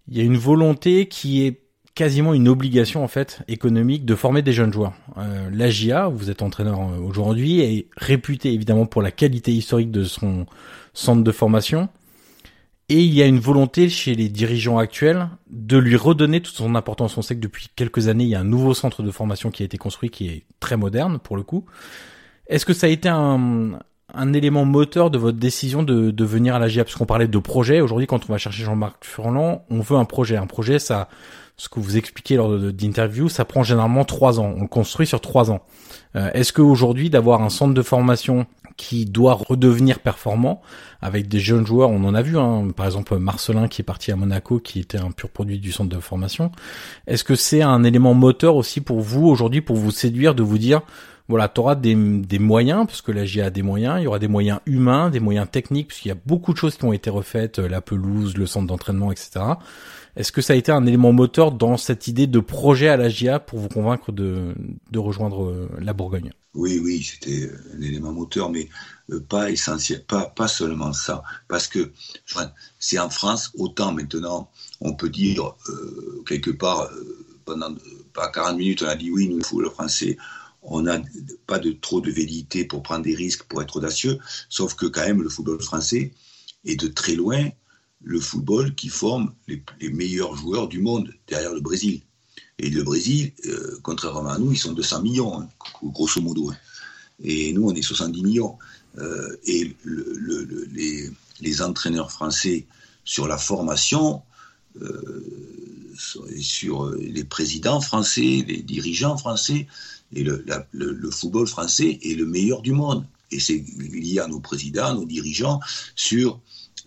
Il y a une volonté qui est quasiment une obligation en fait économique de former des jeunes joueurs. Euh, L'AGIA, vous êtes entraîneur euh, aujourd'hui, est réputé évidemment pour la qualité historique de son centre de formation. Et il y a une volonté chez les dirigeants actuels de lui redonner toute son importance. On sait que depuis quelques années, il y a un nouveau centre de formation qui a été construit, qui est très moderne pour le coup. Est-ce que ça a été un, un élément moteur de votre décision de, venir à la GIA Parce qu'on parlait de projet. Aujourd'hui, quand on va chercher Jean-Marc Furlan, on veut un projet. Un projet, ça, ce que vous expliquez lors d'interviews, ça prend généralement trois ans. On le construit sur trois ans. Euh, Est-ce qu'aujourd'hui, d'avoir un centre de formation qui doit redevenir performant avec des jeunes joueurs. On en a vu, hein, par exemple Marcelin qui est parti à Monaco, qui était un pur produit du centre de formation. Est-ce que c'est un élément moteur aussi pour vous aujourd'hui, pour vous séduire, de vous dire, voilà, tu auras des, des, moyens, parce que la GIA a des moyens, il y aura des moyens humains, des moyens techniques, puisqu'il y a beaucoup de choses qui ont été refaites, la pelouse, le centre d'entraînement, etc. Est-ce que ça a été un élément moteur dans cette idée de projet à la GIA pour vous convaincre de, rejoindre euh, la Bourgogne? Oui, oui, c'était un élément moteur, mais euh, pas essentiel, pas, pas seulement ça. Parce que c'est en France, autant maintenant, on peut dire euh, quelque part, pendant pas 40 minutes, on a dit oui, nous, il faut le français on n'a pas de trop de vérité pour prendre des risques, pour être audacieux, sauf que quand même le football français est de très loin le football qui forme les, meilleurs joueurs du monde derrière le Brésil. Et le Brésil, euh, contrairement à nous, ils sont 200 millions, hein, grosso modo. Hein. Et nous, on est 70 millions. Euh, et les, entraîneurs français sur la formation, euh, sur les présidents français, les dirigeants français, et le, football français est le meilleur du monde. Et c'est lié à nos présidents, nos dirigeants, sur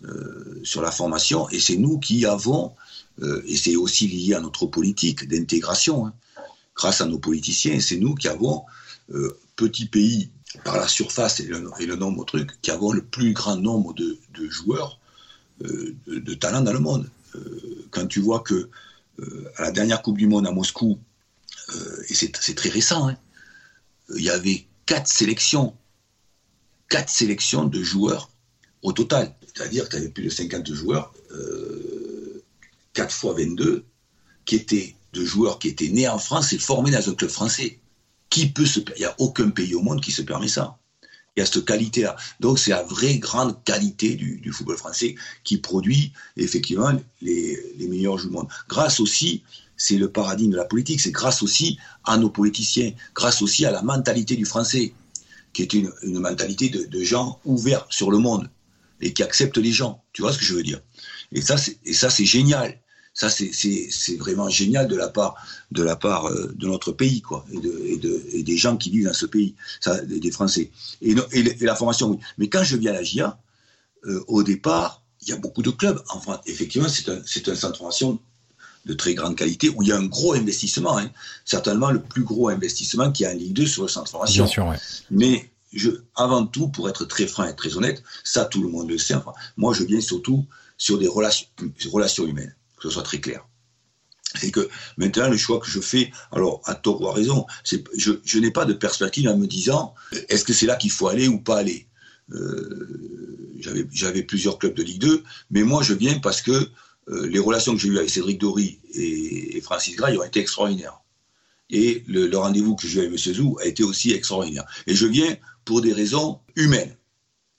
euh, sur la formation, et c'est nous qui avons, euh, et c'est aussi lié à notre politique d'intégration, hein. grâce à nos politiciens, c'est nous qui avons, euh, petit pays par la surface et le, nombre de trucs, qui avons le plus grand nombre de, joueurs de, de, talent dans le monde. quand tu vois que à la dernière Coupe du Monde à Moscou, et c'est très récent, hein, il y avait quatre sélections, quatre sélections de joueurs au total. C'est-à-dire que tu avais plus de 50 joueurs, euh, 4 fois 22, qui étaient de joueurs qui étaient nés en France et formés dans un club français. Qui peut se, il n'y a aucun pays au monde qui se permet ça. Il y a cette qualité-là. Donc c'est la vraie grande qualité du, football français qui produit effectivement les, meilleurs joueurs du monde. Grâce aussi, c'est le paradigme de la politique, c'est grâce aussi à nos politiciens, grâce aussi à la mentalité du français, qui est une, mentalité de gens ouverts sur le monde et qui accepte les gens. Tu vois ce que je veux dire? Et ça, c'est, génial. Ça, c'est, vraiment génial de la part de la part euh, de notre pays, quoi, et, de, des gens qui vivent dans ce pays, ça, des Français. Et, et, la formation, oui. Mais quand je viens à la GIA, euh, au départ, il y a beaucoup de clubs. Enfin, effectivement, c'est un, un centre de formation de très grande qualité, où il y a un gros investissement, hein. certainement le plus gros investissement qu'il y a en Ligue 2 sur le centre de formation. Bien sûr, ouais. Mais je, avant tout, pour être très franc et très honnête, ça tout le monde le sait. Enfin, moi, je viens surtout sur des relations, relations humaines, que ce soit très clair. c'est que maintenant le choix que je fais, alors à tort ou à raison, c'est, je, je n'ai pas de perspective en me disant est-ce que c'est là qu'il faut aller ou pas aller. Euh, j'avais, plusieurs clubs de Ligue 2, mais moi je viens parce que euh, les relations que j'ai eues avec Cédric Dory et, Francis Gray ont été extraordinaires. Et le, rendez-vous que j'ai eu avec M. Zou a été aussi extraordinaire. Et je viens pour des raisons humaines.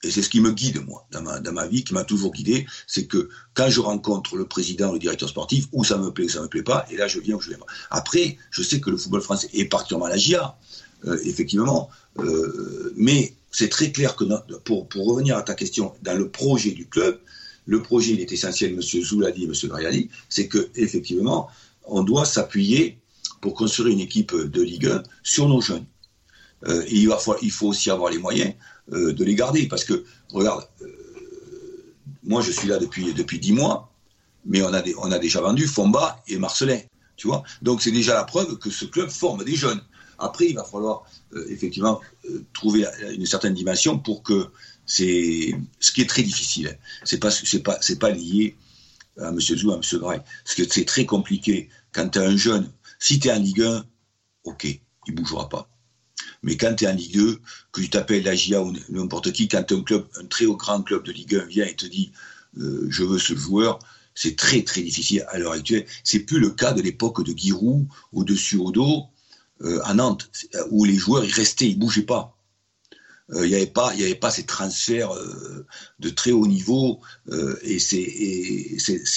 Et c'est ce qui me guide, moi, dans ma, dans ma vie, qui m'a toujours guidé, c'est que quand je rencontre le président, le directeur sportif, où ça me plaît, ou ça me plaît pas, et là je viens ou je viens pas. Après, je sais que le football français est particulièrement la GIA, euh, effectivement, euh, mais c'est très clair que, pour revenir à ta question, dans le projet du club, le projet, il est essentiel, M. Zou l'a dit, M. Grayali, c'est que effectivement, on doit s'appuyer pour construire une équipe de Ligue 1 sur nos jeunes. Euh, et il, il faut aussi avoir les moyens euh, de les garder. Parce que, regarde, euh, moi je suis là depuis, depuis 10 mois, mais on a, on a déjà vendu Fomba et Marcelin. Tu vois Donc c'est déjà la preuve que ce club forme des jeunes. Après, il va falloir effectivement trouver une certaine dimension pour que c'est ce qui est très difficile. C'est pas c'est pas lié à M. Zou, à M. Gray. Parce que c'est très compliqué quand tu as un jeune. Si tu es en Ligue 1, ok, il bougera pas. Mais quand tu es en Ligue 2, que tu t'appelles la GIA ou n'importe qui, quand un club, un très grand club de Ligue 1 vient et te dit euh, je veux ce joueur, c'est très très difficile à l'heure actuelle. C'est plus le cas de l'époque de Giroud ou de Suodo euh, à Nantes, où les joueurs ils restaient, ils bougeaient pas. Euh, Il n'y avait pas, il y avait pas ces transferts euh, de très haut niveau euh, et c'est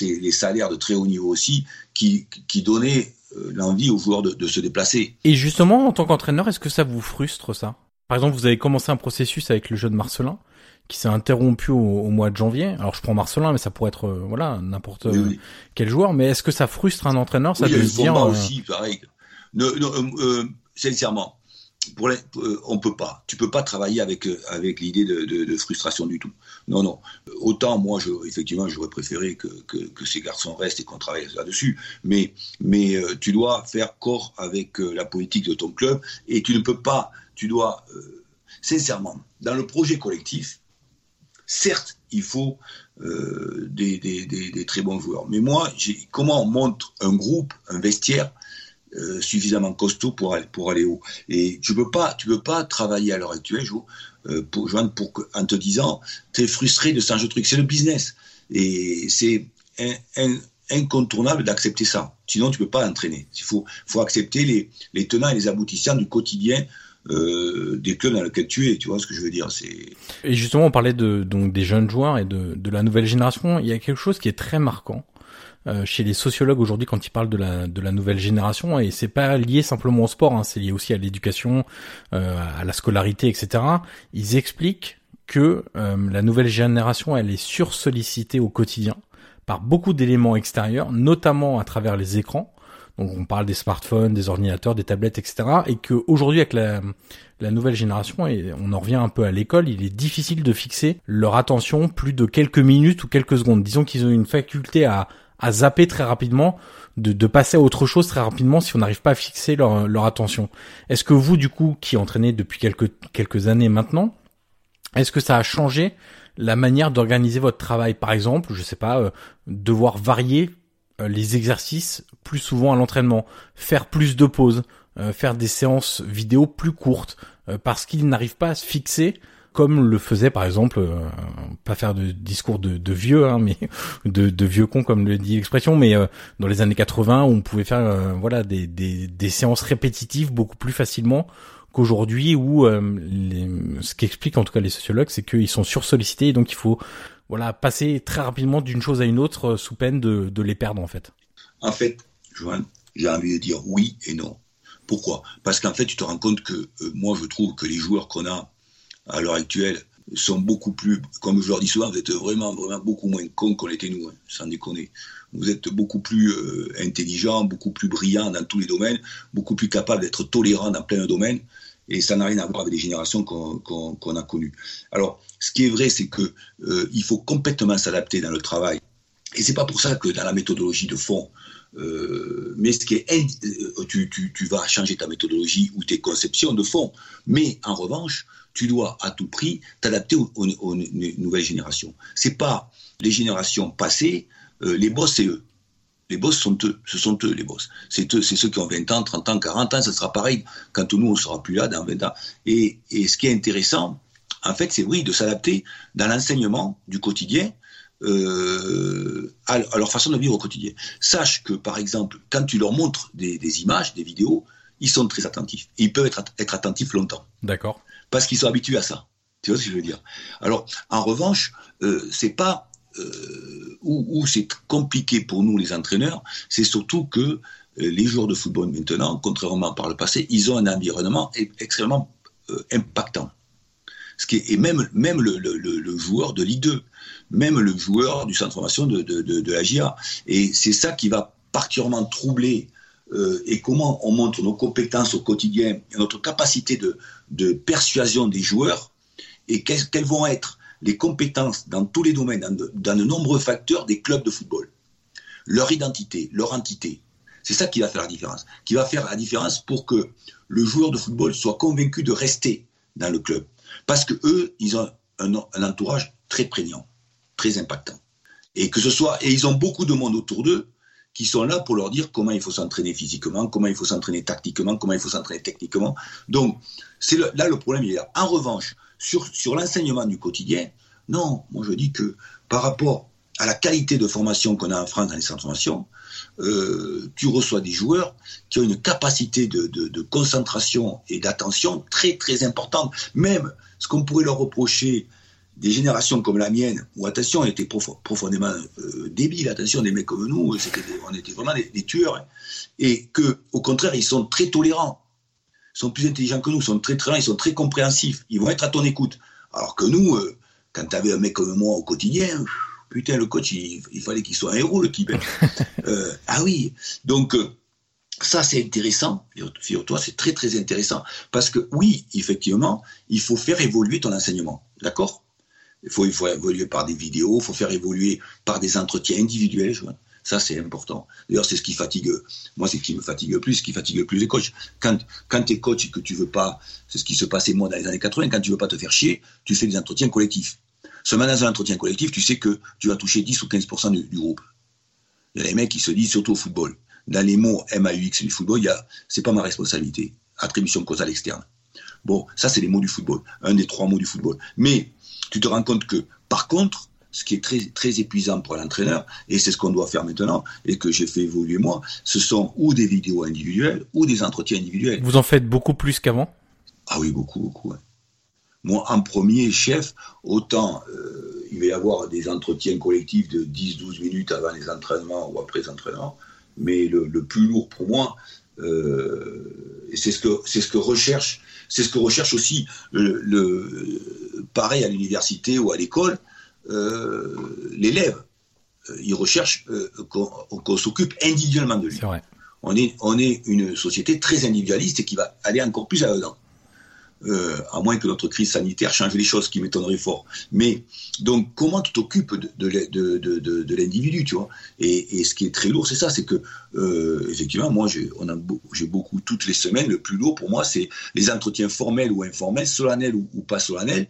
les salaires de très haut niveau aussi qui, qui donnaient l'envie aux joueurs de, de se déplacer. Et justement, en tant qu'entraîneur, est-ce que ça vous frustre ça? Par exemple, vous avez commencé un processus avec le jeune Marcelin qui s'est interrompu au, au mois de janvier. Alors je prends Marcelin, mais ça pourrait être euh, voilà n'importe Oui, oui. quel joueur. Mais est-ce que ça frustre un entraîneur ça Oui, il y a de eu se dire Fomba euh, aussi, pareil. Ne- ne- euh, sincèrement, pour les- euh, on peut pas. Tu peux pas travailler avec euh, l'idée de, frustration du tout. Non, non. Autant moi, effectivement, j'aurais préféré que, ces garçons restent et qu'on travaille là-dessus. Mais euh, tu dois faire corps avec la politique de ton club et tu ne peux pas. Tu dois sincèrement dans le projet collectif. Certes, il faut des, très bons joueurs. Mais moi, comment on un groupe, un vestiaire euh, suffisamment costaud pour aller, pour aller haut Et tu peux peux pas travailler à l'heure actuelle, Jo, euh, pour, pour en te disant, tu es frustré de changer de truc. C'est le business. Et c'est incontournable d'accepter ça. Sinon, tu peux pas entraîner. Il faut, faut accepter les, les tenants et les aboutissants du quotidien euh, des clubs dans lesquels tu es. Tu vois ce que je veux dire? Et justement, on parlait de donc des jeunes joueurs et de, de la nouvelle génération. Il y a quelque chose qui est très marquant euh, chez les sociologues aujourd'hui quand ils parlent de la de la nouvelle génération et c'est pas lié simplement au sport, hein, c'est lié aussi à l'éducation, euh, à la scolarité, etc. Ils expliquent que euh, la nouvelle génération, elle est sursollicitée au quotidien par beaucoup d'éléments extérieurs, notamment à travers les écrans. Donc on parle des smartphones, des ordinateurs, des tablettes, etc. Et que aujourd'hui avec la, la nouvelle génération, et on en revient un peu à l'école, il est difficile de fixer leur attention plus de quelques minutes ou quelques secondes. Disons qu'ils ont une faculté à, à zapper très rapidement, de, passer à autre chose très rapidement si on n'arrive pas à fixer leur, attention. Est-ce que vous, du coup, qui entraînez depuis quelques, années maintenant, est-ce que ça a changé la manière d'organiser votre travail? Par exemple, je sais pas, euh, devoir varier euh, les exercices plus souvent à l'entraînement, faire plus de pauses, euh, faire des séances vidéo plus courtes, parce qu'ils n'arrivent pas à se fixer comme le faisait par exemple, euh, pas faire de discours de, de vieux, hein, mais de, de vieux cons comme le dit l'expression, mais euh, dans les années 80 où on pouvait faire euh, voilà des, des, des séances répétitives beaucoup plus facilement qu'aujourd'hui où euh, les, ce qu'expliquent en tout cas les sociologues, c'est qu'ils sont sursollicités et donc il faut voilà passer très rapidement d'une chose à une autre euh, sous peine de, de les perdre en fait. En fait, Joanne, j'ai envie de dire oui et non. Pourquoi? Parce qu'en fait, tu te rends compte que euh, moi, je trouve que les joueurs qu'on a à l'heure actuelle sont beaucoup plus, comme je leur dis souvent, vous êtes vraiment, vraiment beaucoup moins cons qu'on l'était nous, hein, sans déconner. Vous êtes beaucoup plus euh, intelligents, beaucoup plus brillants dans tous les domaines, beaucoup plus capables d'être tolérants dans plein de domaines, et ça n'a rien à voir avec les générations qu'on a connues. Alors, ce qui est vrai, c'est que euh, faut complètement s'adapter dans le travail. Et c'est pas pour ça que dans la méthodologie de fond, euh, mais ce qui est, euh, tu vas changer ta méthodologie ou tes conceptions de fond. Mais en revanche, tu dois à tout prix t'adapter aux, aux- aux nouvelles générations. C'est pas les générations passées, euh, les boss c'est eux. Les boss sont eux, ce sont eux les boss. C'est eux, c'est ceux qui ont 20 ans, 30 ans, 40 ans, ça sera pareil quand nous on sera plus là dans 20 ans. Et, ce qui est intéressant, en fait, c'est oui, de s'adapter dans l'enseignement du quotidien euh, à, leur façon de vivre au quotidien. Sache que, par exemple, quand tu leur montres des, des images, des vidéos, ils sont très attentifs. Ils peuvent être, être attentifs longtemps. D'accord. Parce qu'ils sont habitués à ça. Tu vois ce que je veux dire? Alors, en revanche, euh, c'est pas euh, où, c'est compliqué pour nous les entraîneurs, c'est surtout que euh, les joueurs de football maintenant, contrairement par le passé, ils ont un environnement e- extrêmement impactant. Ce qui est, et même, même le, joueur de Ligue 2, même le joueur du centre de formation de, de, de, de la GIA. Et c'est ça qui va particulièrement troubler euh, et comment on montre nos compétences au quotidien, notre capacité de, persuasion des joueurs, et quelles, vont être les compétences dans tous les domaines, dans de, dans de nombreux facteurs des clubs de football. Leur identité, leur entité. C'est ça qui va faire la différence. Qui va faire la différence pour que le joueur de football soit convaincu de rester dans le club. Parce que eux, ils ont un, un entourage très prégnant, très impactant. Et que ce soit, et ils ont beaucoup de monde autour d'eux qui sont là pour leur dire comment il faut s'entraîner physiquement, comment il faut s'entraîner tactiquement, comment il faut s'entraîner techniquement. Donc, c'est là le problème il est là. En revanche, sur, sur l'enseignement du quotidien, non, moi je dis que par rapport à la qualité de formation qu'on a en France dans les centres de formation, euh, tu reçois des joueurs qui ont une capacité de, de, de concentration et d'attention très très importante. Même ce qu'on pourrait leur reprocher des générations comme la mienne, où attention, on était prof, profondément euh, débiles, attention, des mecs comme nous, des, on était vraiment des, des, tueurs, et que, au contraire, ils sont très tolérants, ils sont plus intelligents que nous, ils sont très très ils sont très compréhensifs, ils vont être à ton écoute. Alors que nous, euh, quand tu avais un mec comme moi au quotidien, putain, le coach, il, il fallait qu'il soit un héros, le type. euh, ah oui, donc euh, ça c'est intéressant, figure-toi, c'est très très intéressant, parce que oui, effectivement, il faut faire évoluer ton enseignement, d'accord? Il faut, évoluer par des vidéos, il faut faire évoluer par des entretiens individuels. Ça, c'est important. D'ailleurs, c'est ce qui fatigue, moi, c'est ce qui me fatigue le plus, ce qui fatigue le plus les coachs. Quand, tu es coach et que tu veux pas, c'est ce qui se passait moi dans les années 80, quand tu veux pas te faire chier, tu fais des entretiens collectifs. Seulement dans un entretien collectif, tu sais que tu vas toucher 10 ou 15% du, groupe. Il y a des mecs qui se disent, surtout au football, dans les mots MAUX du football, il y c'est pas ma responsabilité. Attribution causale externe. Bon, ça, c'est les mots du football. Un des trois mots du football. Mais, tu te rends compte que, par contre, ce qui est très, très épuisant pour l'entraîneur, et c'est ce qu'on doit faire maintenant, et que j'ai fait évoluer moi, ce sont ou des vidéos individuelles ou des entretiens individuels. Vous en faites beaucoup plus qu'avant? Ah oui, beaucoup, beaucoup. Moi, en premier chef, autant euh, il va y avoir des entretiens collectifs de 10-12 minutes avant les entraînements ou après les entraînements, mais le, le plus lourd pour moi, et c'est ce que c'est ce que recherche c'est ce que recherche aussi le, le pareil à l'université ou à l'école euh, l'élève. Il recherche euh, qu'on qu s'occupe individuellement de lui. Vrai. on est on est une société très individualiste et qui va aller encore plus à dedans euh, à moins que notre crise sanitaire change les choses, qui m'étonnerait fort. Mais donc, comment tu t'occupes de, l'individu, tu vois? Et, ce qui est très lourd, c'est ça, c'est que euh, effectivement, moi, j'ai beaucoup toutes les semaines. Le plus lourd pour moi, c'est les entretiens formels ou informels, solennels ou, pas solennels,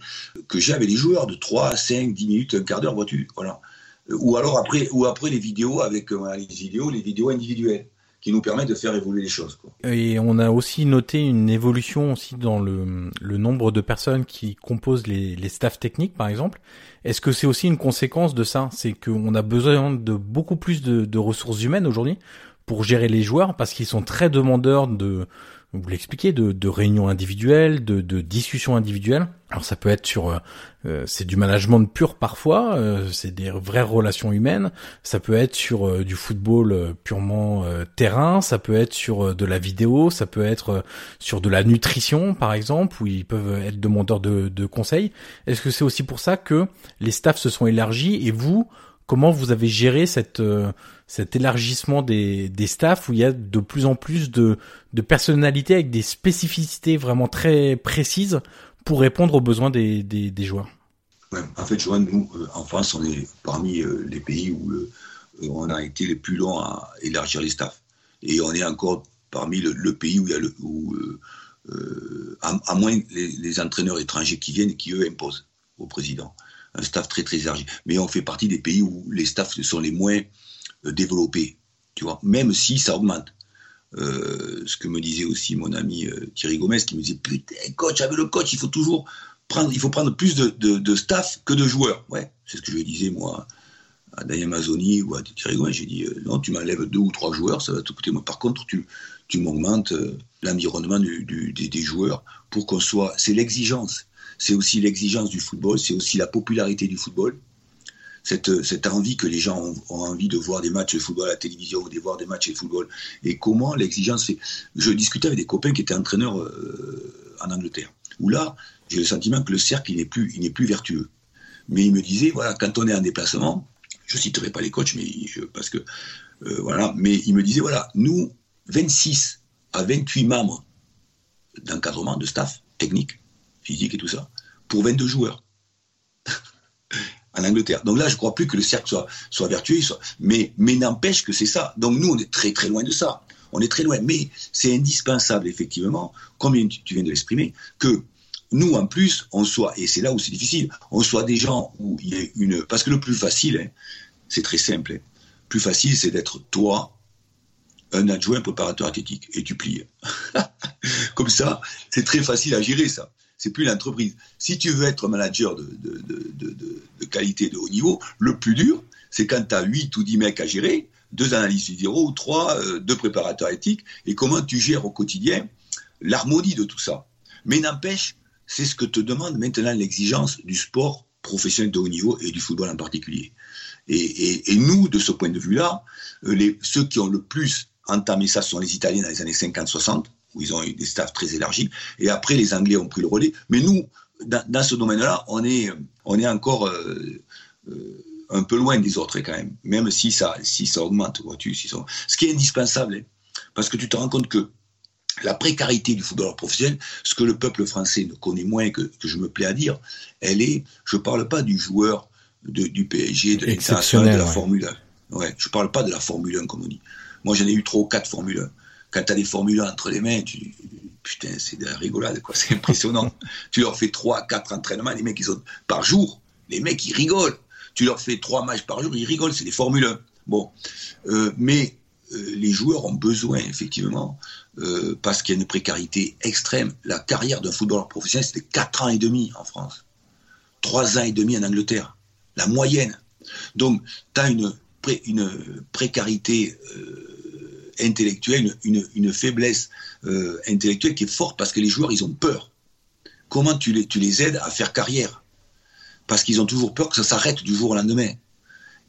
que j'ai avec les joueurs de 3, 5, 10 minutes, un quart d'heure, vois-tu, voilà. Ou alors après, ou après les vidéos avec euh, les vidéos, les vidéos individuelles qui nous permet de faire évoluer les choses. Et on a aussi noté une évolution aussi dans le, le nombre de personnes qui composent les, les staffs techniques, par exemple. Est-ce que c'est aussi une conséquence de ça? C'est qu'on a besoin de beaucoup plus de, de ressources humaines aujourd'hui pour gérer les joueurs parce qu'ils sont très demandeurs de vous l'expliquez, de, de réunions individuelles, de, de discussions individuelles. Alors ça peut être sur, euh, c'est du management pur parfois, euh, c'est des vraies relations humaines. Ça peut être sur euh, du football euh, purement euh, terrain, ça peut être sur euh, de la vidéo, ça peut être sur de la nutrition par exemple, où ils peuvent être demandeurs de, de conseils. Est-ce que c'est aussi pour ça que les staffs se sont élargis et vous, comment vous avez géré cette cet élargissement des, staffs où il y a de plus en plus de, personnalités avec des spécificités vraiment très précises pour répondre aux besoins des, joueurs? En fait, Joanne, nous, euh, en France, on est parmi euh, les pays où euh, on a été les plus longs à élargir les staffs. Et on est encore parmi le, pays où il y a le, où, euh, à, moins les, entraîneurs étrangers qui viennent et qui, eux, imposent au président un staff très, très élargi. Mais on fait partie des pays où les staffs sont les moins développés. Tu vois, même si ça augmente. Euh, ce que me disait aussi mon ami euh, Thierry Gomez, qui me disait Putain, coach, avec le coach, il faut toujours prendre, il faut prendre plus de, staff que de joueurs. Ouais, c'est ce que je disais moi à Daniel Mazzoni ou à Thierry Gomez. J'ai dit euh, Non, tu m'enlèves deux ou trois joueurs, ça va te coûter. Moi, par contre, tu, tu m'augmentes l'environnement des, joueurs pour qu'on soit. C'est l'exigence. C'est aussi l'exigence du football, c'est aussi la popularité du football cette, cette envie que les gens ont, envie de voir des matchs de football à la télévision ou de voir des matchs de football. Et comment l'exigence. Je discutais avec des copains qui étaient entraîneurs euh, en Angleterre, où là, j'ai le sentiment que le cercle, il n'est plus, plus vertueux. Mais il me disait, voilà, quand on est en déplacement, je citerai pas les coachs, mais parce que euh, voilà, mais il me disait, voilà, nous, 26 à 28 membres d'encadrement, de staff technique, physique et tout ça, pour 22 joueurs en Angleterre. Donc là, je ne crois plus que le cercle soit, soit vertueux, mais, n'empêche que c'est ça. Donc nous, on est très très loin de ça. On est très loin. Mais c'est indispensable, effectivement, comme tu viens de l'exprimer, que nous, en plus, on soit, et c'est là où c'est difficile, on soit des gens où il y a une... Parce que le plus facile, hein, c'est très simple. Hein. Le plus facile, c'est d'être toi, un adjoint, préparateur athlétique, et tu plies. Comme ça, c'est très facile à gérer, ça c'est plus l'entreprise. Si tu veux être manager de, qualité de haut niveau, le plus dur, c'est quand tu as 8 ou 10 mecs à gérer, deux analystes vidéo ou trois, euh, deux préparateurs éthiques, et comment tu gères au quotidien l'harmonie de tout ça. Mais n'empêche, c'est ce que te demande maintenant l'exigence du sport professionnel de haut niveau et du football en particulier. Et, nous, de ce point de vue-là, euh, ceux qui ont le plus entamé ça sont les Italiens dans les années 50-60, où ils ont eu des staffs très élargis. Et après, les Anglais ont pris le relais. Mais nous, dans, ce domaine-là, on est, on est encore euh, euh, un peu loin des autres quand même, même si ça, si ça augmente. Vois-tu, si Ce qui est indispensable, hein, parce que tu te rends compte que la précarité du footballeur professionnel, ce que le peuple français ne connaît moins que, que je me plais à dire, elle est, je ne parle pas du joueur de, du PSG, de l'international, de la Formule 1. Ouais, je ne parle pas de la Formule 1, comme on dit. Moi, j'en ai eu trois ou quatre Formule 1 quand tu as des formules entre les mains, tu, putain, c'est de la rigolade, quoi. C'est impressionnant. tu leur fais 3, 4 entraînements, les mecs, ils ont, par jour, les mecs, ils rigolent. Tu leur fais 3 matchs par jour, ils rigolent, c'est des formules 1. Bon. Euh, mais euh, les joueurs ont besoin, effectivement, euh, parce qu'il y a une précarité extrême. La carrière d'un footballeur professionnel, c'était 4 ans et demi en France. 3 ans et demi en Angleterre. La moyenne. Donc, tu as une, une précarité intellectuelle, une, faiblesse euh, intellectuelle qui est forte parce que les joueurs, ils ont peur. Comment tu les, aides à faire carrière? Parce qu'ils ont toujours peur que ça s'arrête du jour au lendemain.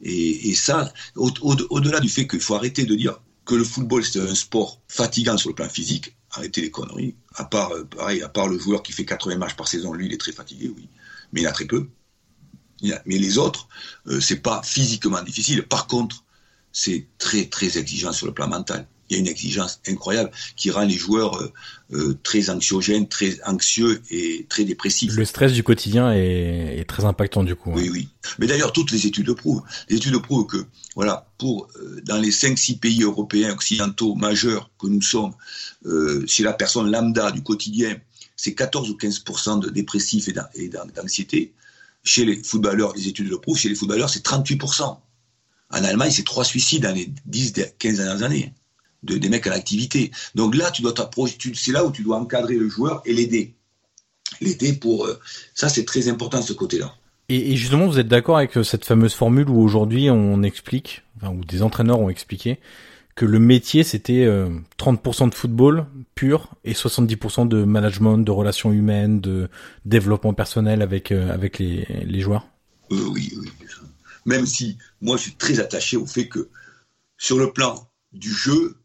Et, ça, au-delà du fait qu'il faut arrêter de dire que le football c'est un sport fatigant sur le plan physique, arrêtez les conneries. À part, euh, pareil, à part le joueur qui fait 80 matchs par saison, lui, il est très fatigué, oui. Mais il a très peu. Mais les autres, euh, c'est pas physiquement difficile. Par contre, c'est très très exigeant sur le plan mental. Il y a une exigence incroyable qui rend les joueurs euh, euh, très anxiogènes, très anxieux et très dépressifs. Le stress du quotidien est, très impactant du coup. Oui, oui. Mais d'ailleurs, toutes les études le prouvent. Les études prouvent que, voilà, pour euh, dans les 5-6 pays européens occidentaux majeurs que nous sommes, chez la personne lambda du quotidien, c'est 14 ou 15% de dépressifs et d'anxiété. Chez les footballeurs, les études le prouvent, chez les footballeurs, c'est 38 en Allemagne, c'est trois suicides dans les 10, 15 dernières années. De, des mecs en activité. Donc là, tu dois c'est là où tu dois encadrer le joueur et l'aider. L'aider pour. Euh, ça, c'est très important, ce côté-là. Et, justement, vous êtes d'accord avec euh, cette fameuse formule où aujourd'hui on explique, enfin, où des entraîneurs ont expliqué, que le métier c'était 30% euh, de football pur et 70% de management, de relations humaines, de développement personnel avec, avec les, les joueurs? Oui, oui. Même si moi je suis très attaché au fait que sur le plan du jeu,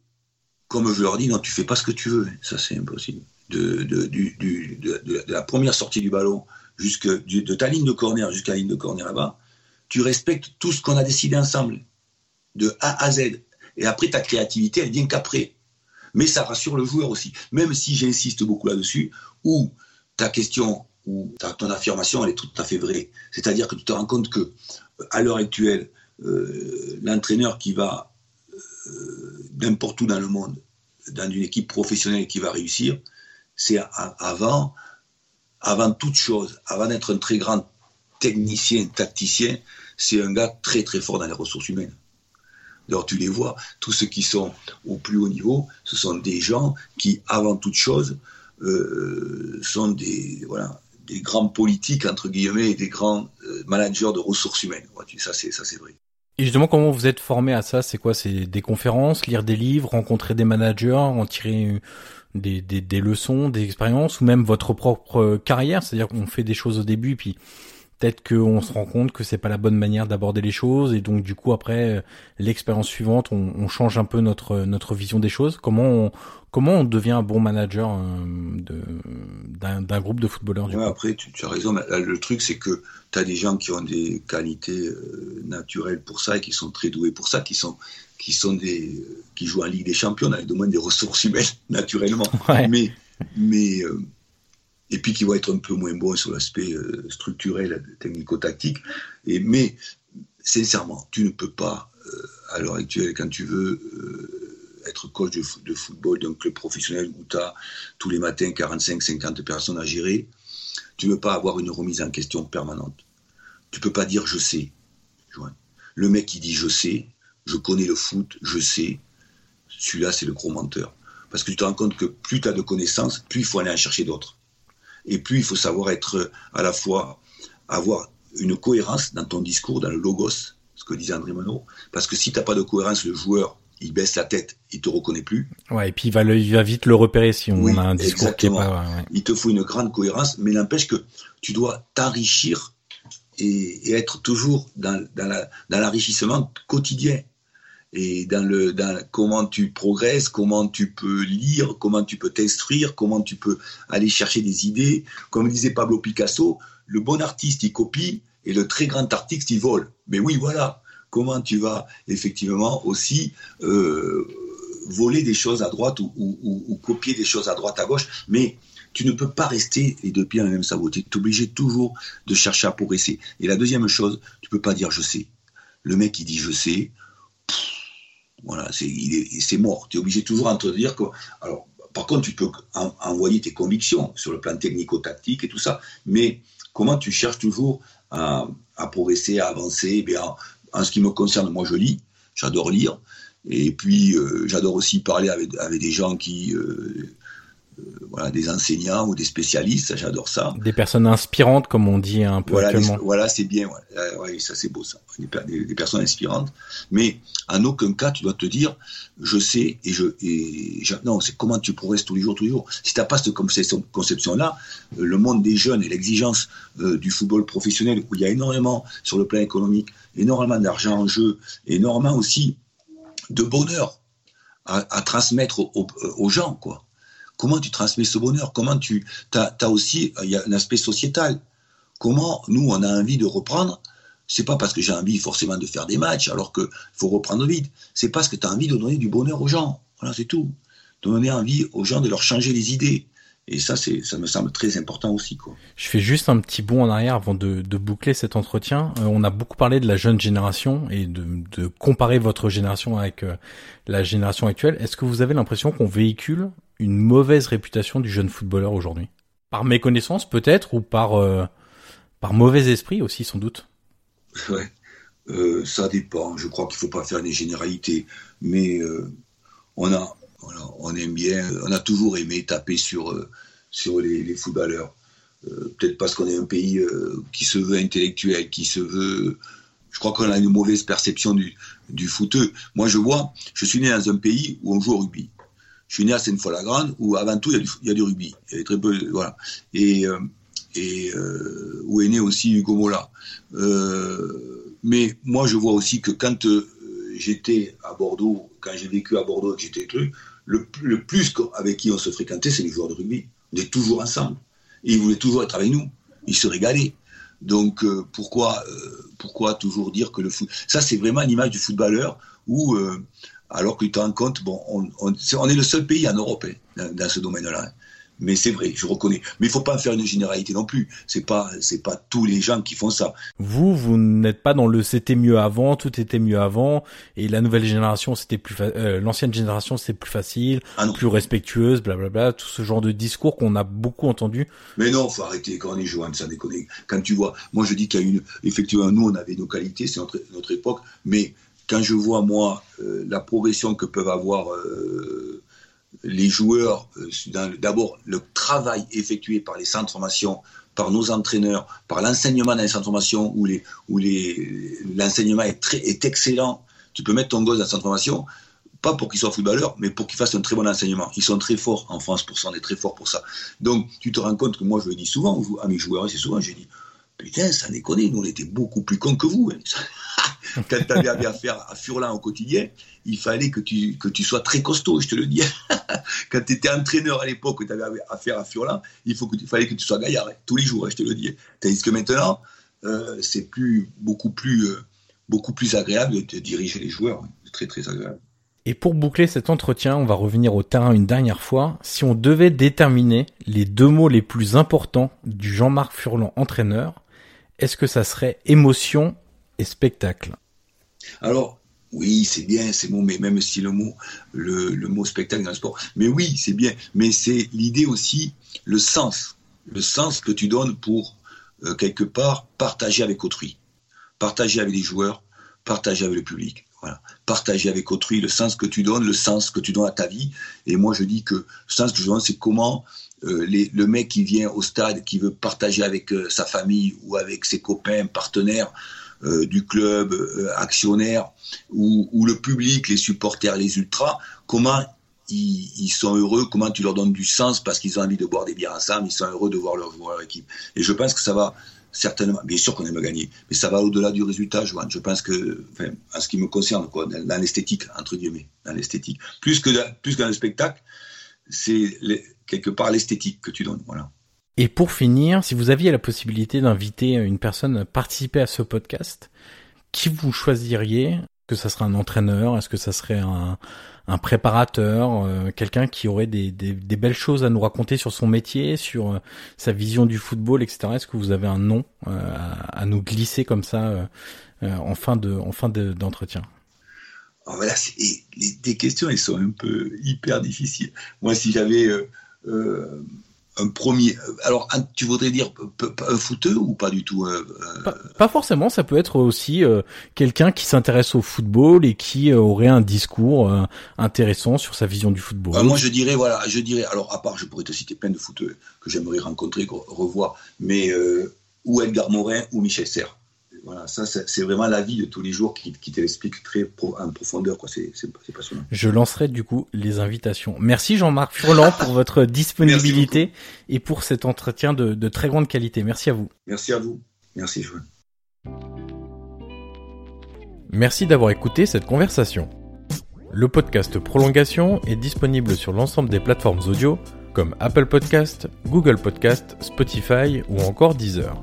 comme je leur dis, non, tu fais pas ce que tu veux. Ça, c'est impossible. De, de, la première sortie du ballon jusque de ta ligne de corner jusqu'à la ligne de corner là-bas, tu respectes tout ce qu'on a décidé ensemble, de A à Z. Et après, ta créativité, elle vient qu'après. Mais ça rassure le joueur aussi. Même si j'insiste beaucoup là-dessus, ou ta question, ou ton affirmation, elle est tout à fait vraie. C'est-à-dire que tu te rends compte que à l'heure actuelle, euh, l'entraîneur qui va euh, n'importe où dans le monde, dans une équipe professionnelle qui va réussir, c'est avant, avant toute chose, avant d'être un très grand technicien, tacticien, c'est un gars très très fort dans les ressources humaines. D'ailleurs, tu les vois, tous ceux qui sont au plus haut niveau, ce sont des gens qui, avant toute chose, euh, sont des, voilà, des grands politiques, entre guillemets, et des grands euh, managers de ressources humaines. Ça, c'est, ça, c'est vrai. Et justement, comment vous êtes formé à ça? C'est quoi? C'est des conférences, lire des livres, rencontrer des managers, en tirer des, des, des leçons, des expériences, ou même votre propre carrière? C'est-à-dire qu'on fait des choses au début, puis peut-être qu'on se rend compte que c'est pas la bonne manière d'aborder les choses, et donc du coup après l'expérience suivante, on, on, change un peu notre notre vision des choses. Comment on, comment on devient un bon manager euh, d'un groupe de footballeurs du ouais, Après, tu, tu, as raison. Le truc, c'est que tu as des gens qui ont des qualités euh, naturelles pour ça et qui sont très doués pour ça, qui sont qui sont des qui jouent en Ligue des Champions avec de moins des ressources humaines naturellement, mais mais euh, et puis qui vont être un peu moins bons sur l'aspect euh, structurel, technico-tactique. Mais sincèrement, tu ne peux pas euh, à l'heure actuelle quand tu veux être coach de, de football d'un club professionnel où tu as tous les matins 45-50 personnes à gérer, tu ne peux pas avoir une remise en question permanente. Tu peux pas dire je sais. Le mec qui dit je sais, je connais le foot, je sais, celui-là c'est le gros menteur. Parce que tu te rends compte que plus tu as de connaissances, plus il faut aller en chercher d'autres. Et plus il faut savoir être à la fois, avoir une cohérence dans ton discours, dans le logos, ce que disait André Monod. Parce que si tu n'as pas de cohérence, le joueur, il baisse la tête, il te reconnaît plus. Ouais, et puis il va, il va vite le repérer si on a un discours qui est pas. Il te faut une grande cohérence, mais n'empêche que tu dois t'enrichir et, et, être toujours dans, dans l'enrichissement quotidien et dans le comment tu progresses, comment tu peux lire, comment tu peux t'instruire, comment tu peux aller chercher des idées. Comme disait Pablo Picasso, le bon artiste il copie et le très grand artiste il vole. Mais oui, voilà. Comment tu vas effectivement aussi euh, voler des choses à droite ou, copier des choses à droite à gauche, mais tu ne peux pas rester les deux pieds dans même sabot. Tu es obligé toujours de chercher à progresser. Et la deuxième chose, tu peux pas dire je sais. Le mec qui dit je sais, voilà, c'est mort. Tu es obligé toujours de dire que. Alors, par contre, tu peux envoyer tes convictions sur le plan technico-tactique et tout ça, mais comment tu cherches toujours à, progresser, à avancer? Eh bien, en, ce qui me concerne, moi je lis, j'adore lire, et puis euh, j'adore aussi parler avec, avec, des gens qui, euh, voilà, des enseignants ou des spécialistes, j'adore ça. Des personnes inspirantes, comme on dit un peu voilà, voilà, c'est bien, ouais. ouais, ça c'est beau ça, des, des, personnes inspirantes. Mais en aucun cas, tu dois te dire, je sais et je, et non, c'est comment tu progresses tous les jours, tous les jours. Si t'as pas cette conception-là, euh, le monde des jeunes et l'exigence euh, du football professionnel, où il y a énormément sur le plan économique, énormément d'argent en jeu, énormément aussi de bonheur à, à transmettre aux, aux gens, quoi. Comment tu transmets ce bonheur? Comment tu as, aussi il y a un aspect sociétal. Comment nous on a envie de reprendre? C'est pas parce que j'ai envie forcément de faire des matchs alors qu'il faut reprendre vite. C'est parce que tu as envie de donner du bonheur aux gens. Voilà, c'est tout. De donner envie aux gens de leur changer les idées. Et ça, c'est, ça me semble très important aussi. Quoi. Je fais juste un petit bond en arrière avant de, de boucler cet entretien. Euh, on a beaucoup parlé de la jeune génération et de, de comparer votre génération avec euh, la génération actuelle. Est-ce que vous avez l'impression qu'on véhicule une mauvaise réputation du jeune footballeur aujourd'hui? Par méconnaissance peut-être ou par euh, par mauvais esprit aussi sans doute? Ouais, ça dépend. Je crois qu'il faut pas faire des généralités, mais on a on aime bien, on a toujours aimé taper sur euh, sur les, footballeurs. Euh, peut-être parce qu'on est un pays qui se veut intellectuel, qui se veut je crois qu'on a une mauvaise perception du, du footeux. Moi, je vois, je suis né dans un pays où on joue au rugby je suis né à Sainte-Foy-la-Grande où avant tout il y, a du, rugby. Il y avait très peu, voilà. Et, euh, et euh, où est né aussi Hugo Mola. Euh, mais moi je vois aussi que quand euh, j'étais à Bordeaux, quand j'ai vécu à Bordeaux et que j'étais truc, le, plus avec qui on se fréquentait, c'est les joueurs de rugby. On était toujours ensemble. Ils voulaient toujours être avec nous. Ils se régalaient. Donc euh, pourquoi, pourquoi toujours dire que le foot... Ça c'est vraiment l'image du footballeur où alors que tu te rends compte, on, est le seul pays en Europe hein, dans, dans, ce domaine-là. Mais c'est vrai, je reconnais. Mais il faut pas en faire une généralité non plus. C'est pas, c'est pas tous les gens qui font ça. Vous, vous n'êtes pas dans le c'était mieux avant, tout était mieux avant, et la nouvelle génération c'était plus, euh, l'ancienne génération c'était plus facile, ah plus respectueuse, blablabla, tout ce genre de discours qu'on a beaucoup entendu. Mais non, faut arrêter quand on est Johan, ça déconne. Quand tu vois, moi je dis qu'il y a une, effectivement, nous on avait nos qualités, c'est notre, notre époque, mais quand je vois moi la progression que peuvent avoir les joueurs, d'abord le travail effectué par les centres de formation, par nos entraîneurs, par l'enseignement dans les centres de formation où l'enseignement est excellent. Tu peux mettre ton gosse dans un centre de formation, pas pour qu'il soit footballeur, mais pour qu'il fasse un très bon enseignement. Ils sont très forts en France pour ça, on est très forts pour ça. Donc tu te rends compte que moi je le dis souvent à mes joueurs, c'est souvent j'ai dit putain ça déconne, nous on était beaucoup plus cons que vous. Hein. Quand tu avais affaire à Furlan au quotidien, il fallait que tu, que tu sois très costaud, je te le dis. Quand tu étais entraîneur à l'époque, tu avais affaire à Furlan, il, faut que il fallait que tu sois gaillard, hein, tous les jours, je te le dis. Tandis que maintenant, euh, c'est plus, beaucoup, plus, euh, beaucoup plus agréable de, diriger les joueurs. C'est très, très agréable. Et pour boucler cet entretien, on va revenir au terrain une dernière fois. Si on devait déterminer les deux mots les plus importants du Jean-Marc Furlan entraîneur, est-ce que ça serait émotion et spectacle? Alors, oui, c'est bien, c'est bon, mais même si le mot, le, mot spectacle dans le sport, mais oui, c'est bien, mais c'est l'idée aussi, le sens, le sens que tu donnes pour, euh, quelque part, partager avec autrui, partager avec les joueurs, partager avec le public. Voilà. Partager avec autrui le sens que tu donnes, le sens que tu donnes à ta vie. Et moi, je dis que le sens que je donne, c'est comment euh, le mec qui vient au stade, qui veut partager avec euh, sa famille ou avec ses copains, partenaires euh, du club, actionnaires, ou, le public, les supporters, les ultras, comment ils, sont heureux, comment tu leur donnes du sens parce qu'ils ont envie de boire des bières ensemble, ils sont heureux de voir leur, équipe. Et je pense que ça va certainement, bien sûr qu'on aime gagner, mais ça va au-delà du résultat, Joanne. Je pense que, enfin, en ce qui me concerne, quoi, dans, l'esthétique, entre guillemets, dans l'esthétique. Plus que, plus qu'un spectacle, c'est quelque part l'esthétique que tu donnes. Voilà. Et pour finir, si vous aviez la possibilité d'inviter une personne à participer à ce podcast, qui vous choisiriez? Est-ce que ça serait un entraîneur? Est-ce que ça serait un, un préparateur? Euh, Quelqu'un qui aurait des, des, des, belles choses à nous raconter sur son métier, sur euh, sa vision du football, etc. Est-ce que vous avez un nom euh, à, à, nous glisser comme ça en fin de en fin d'entretien? Alors voilà, les, des questions, elles sont un peu hyper difficiles. Moi, si j'avais un premier. Alors, tu voudrais dire un footeux ou pas du tout euh, pas, forcément, ça peut être aussi quelqu'un qui s'intéresse au football et qui aurait un discours intéressant sur sa vision du football. moi, je dirais, voilà, je dirais, alors à part, je pourrais te citer plein de footeux que j'aimerais rencontrer, revoir, mais ou Edgar Morin ou Michel Serres. Voilà, ça, c'est vraiment la vie de tous les jours qui, qui te l'explique très en profondeur. C'est passionnant. Je lancerai du coup les invitations. Merci Jean-Marc Furlan pour votre disponibilité et pour cet entretien de, de, très grande qualité. Merci à vous. Merci à vous. Merci Joël. Merci d'avoir écouté cette conversation. Le podcast Prolongation est disponible sur l'ensemble des plateformes audio comme Apple Podcast, Google Podcast, Spotify ou encore Deezer.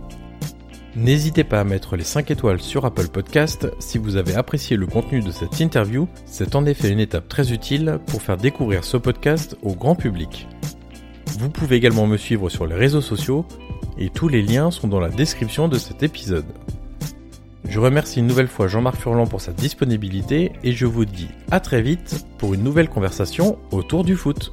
N'hésitez pas à mettre les 5 étoiles sur Apple Podcast si vous avez apprécié le contenu de cette interview, c'est en effet une étape très utile pour faire découvrir ce podcast au grand public. Vous pouvez également me suivre sur les réseaux sociaux et tous les liens sont dans la description de cet épisode. Je remercie une nouvelle fois Jean-Marc Furlan pour sa disponibilité et je vous dis à très vite pour une nouvelle conversation autour du foot.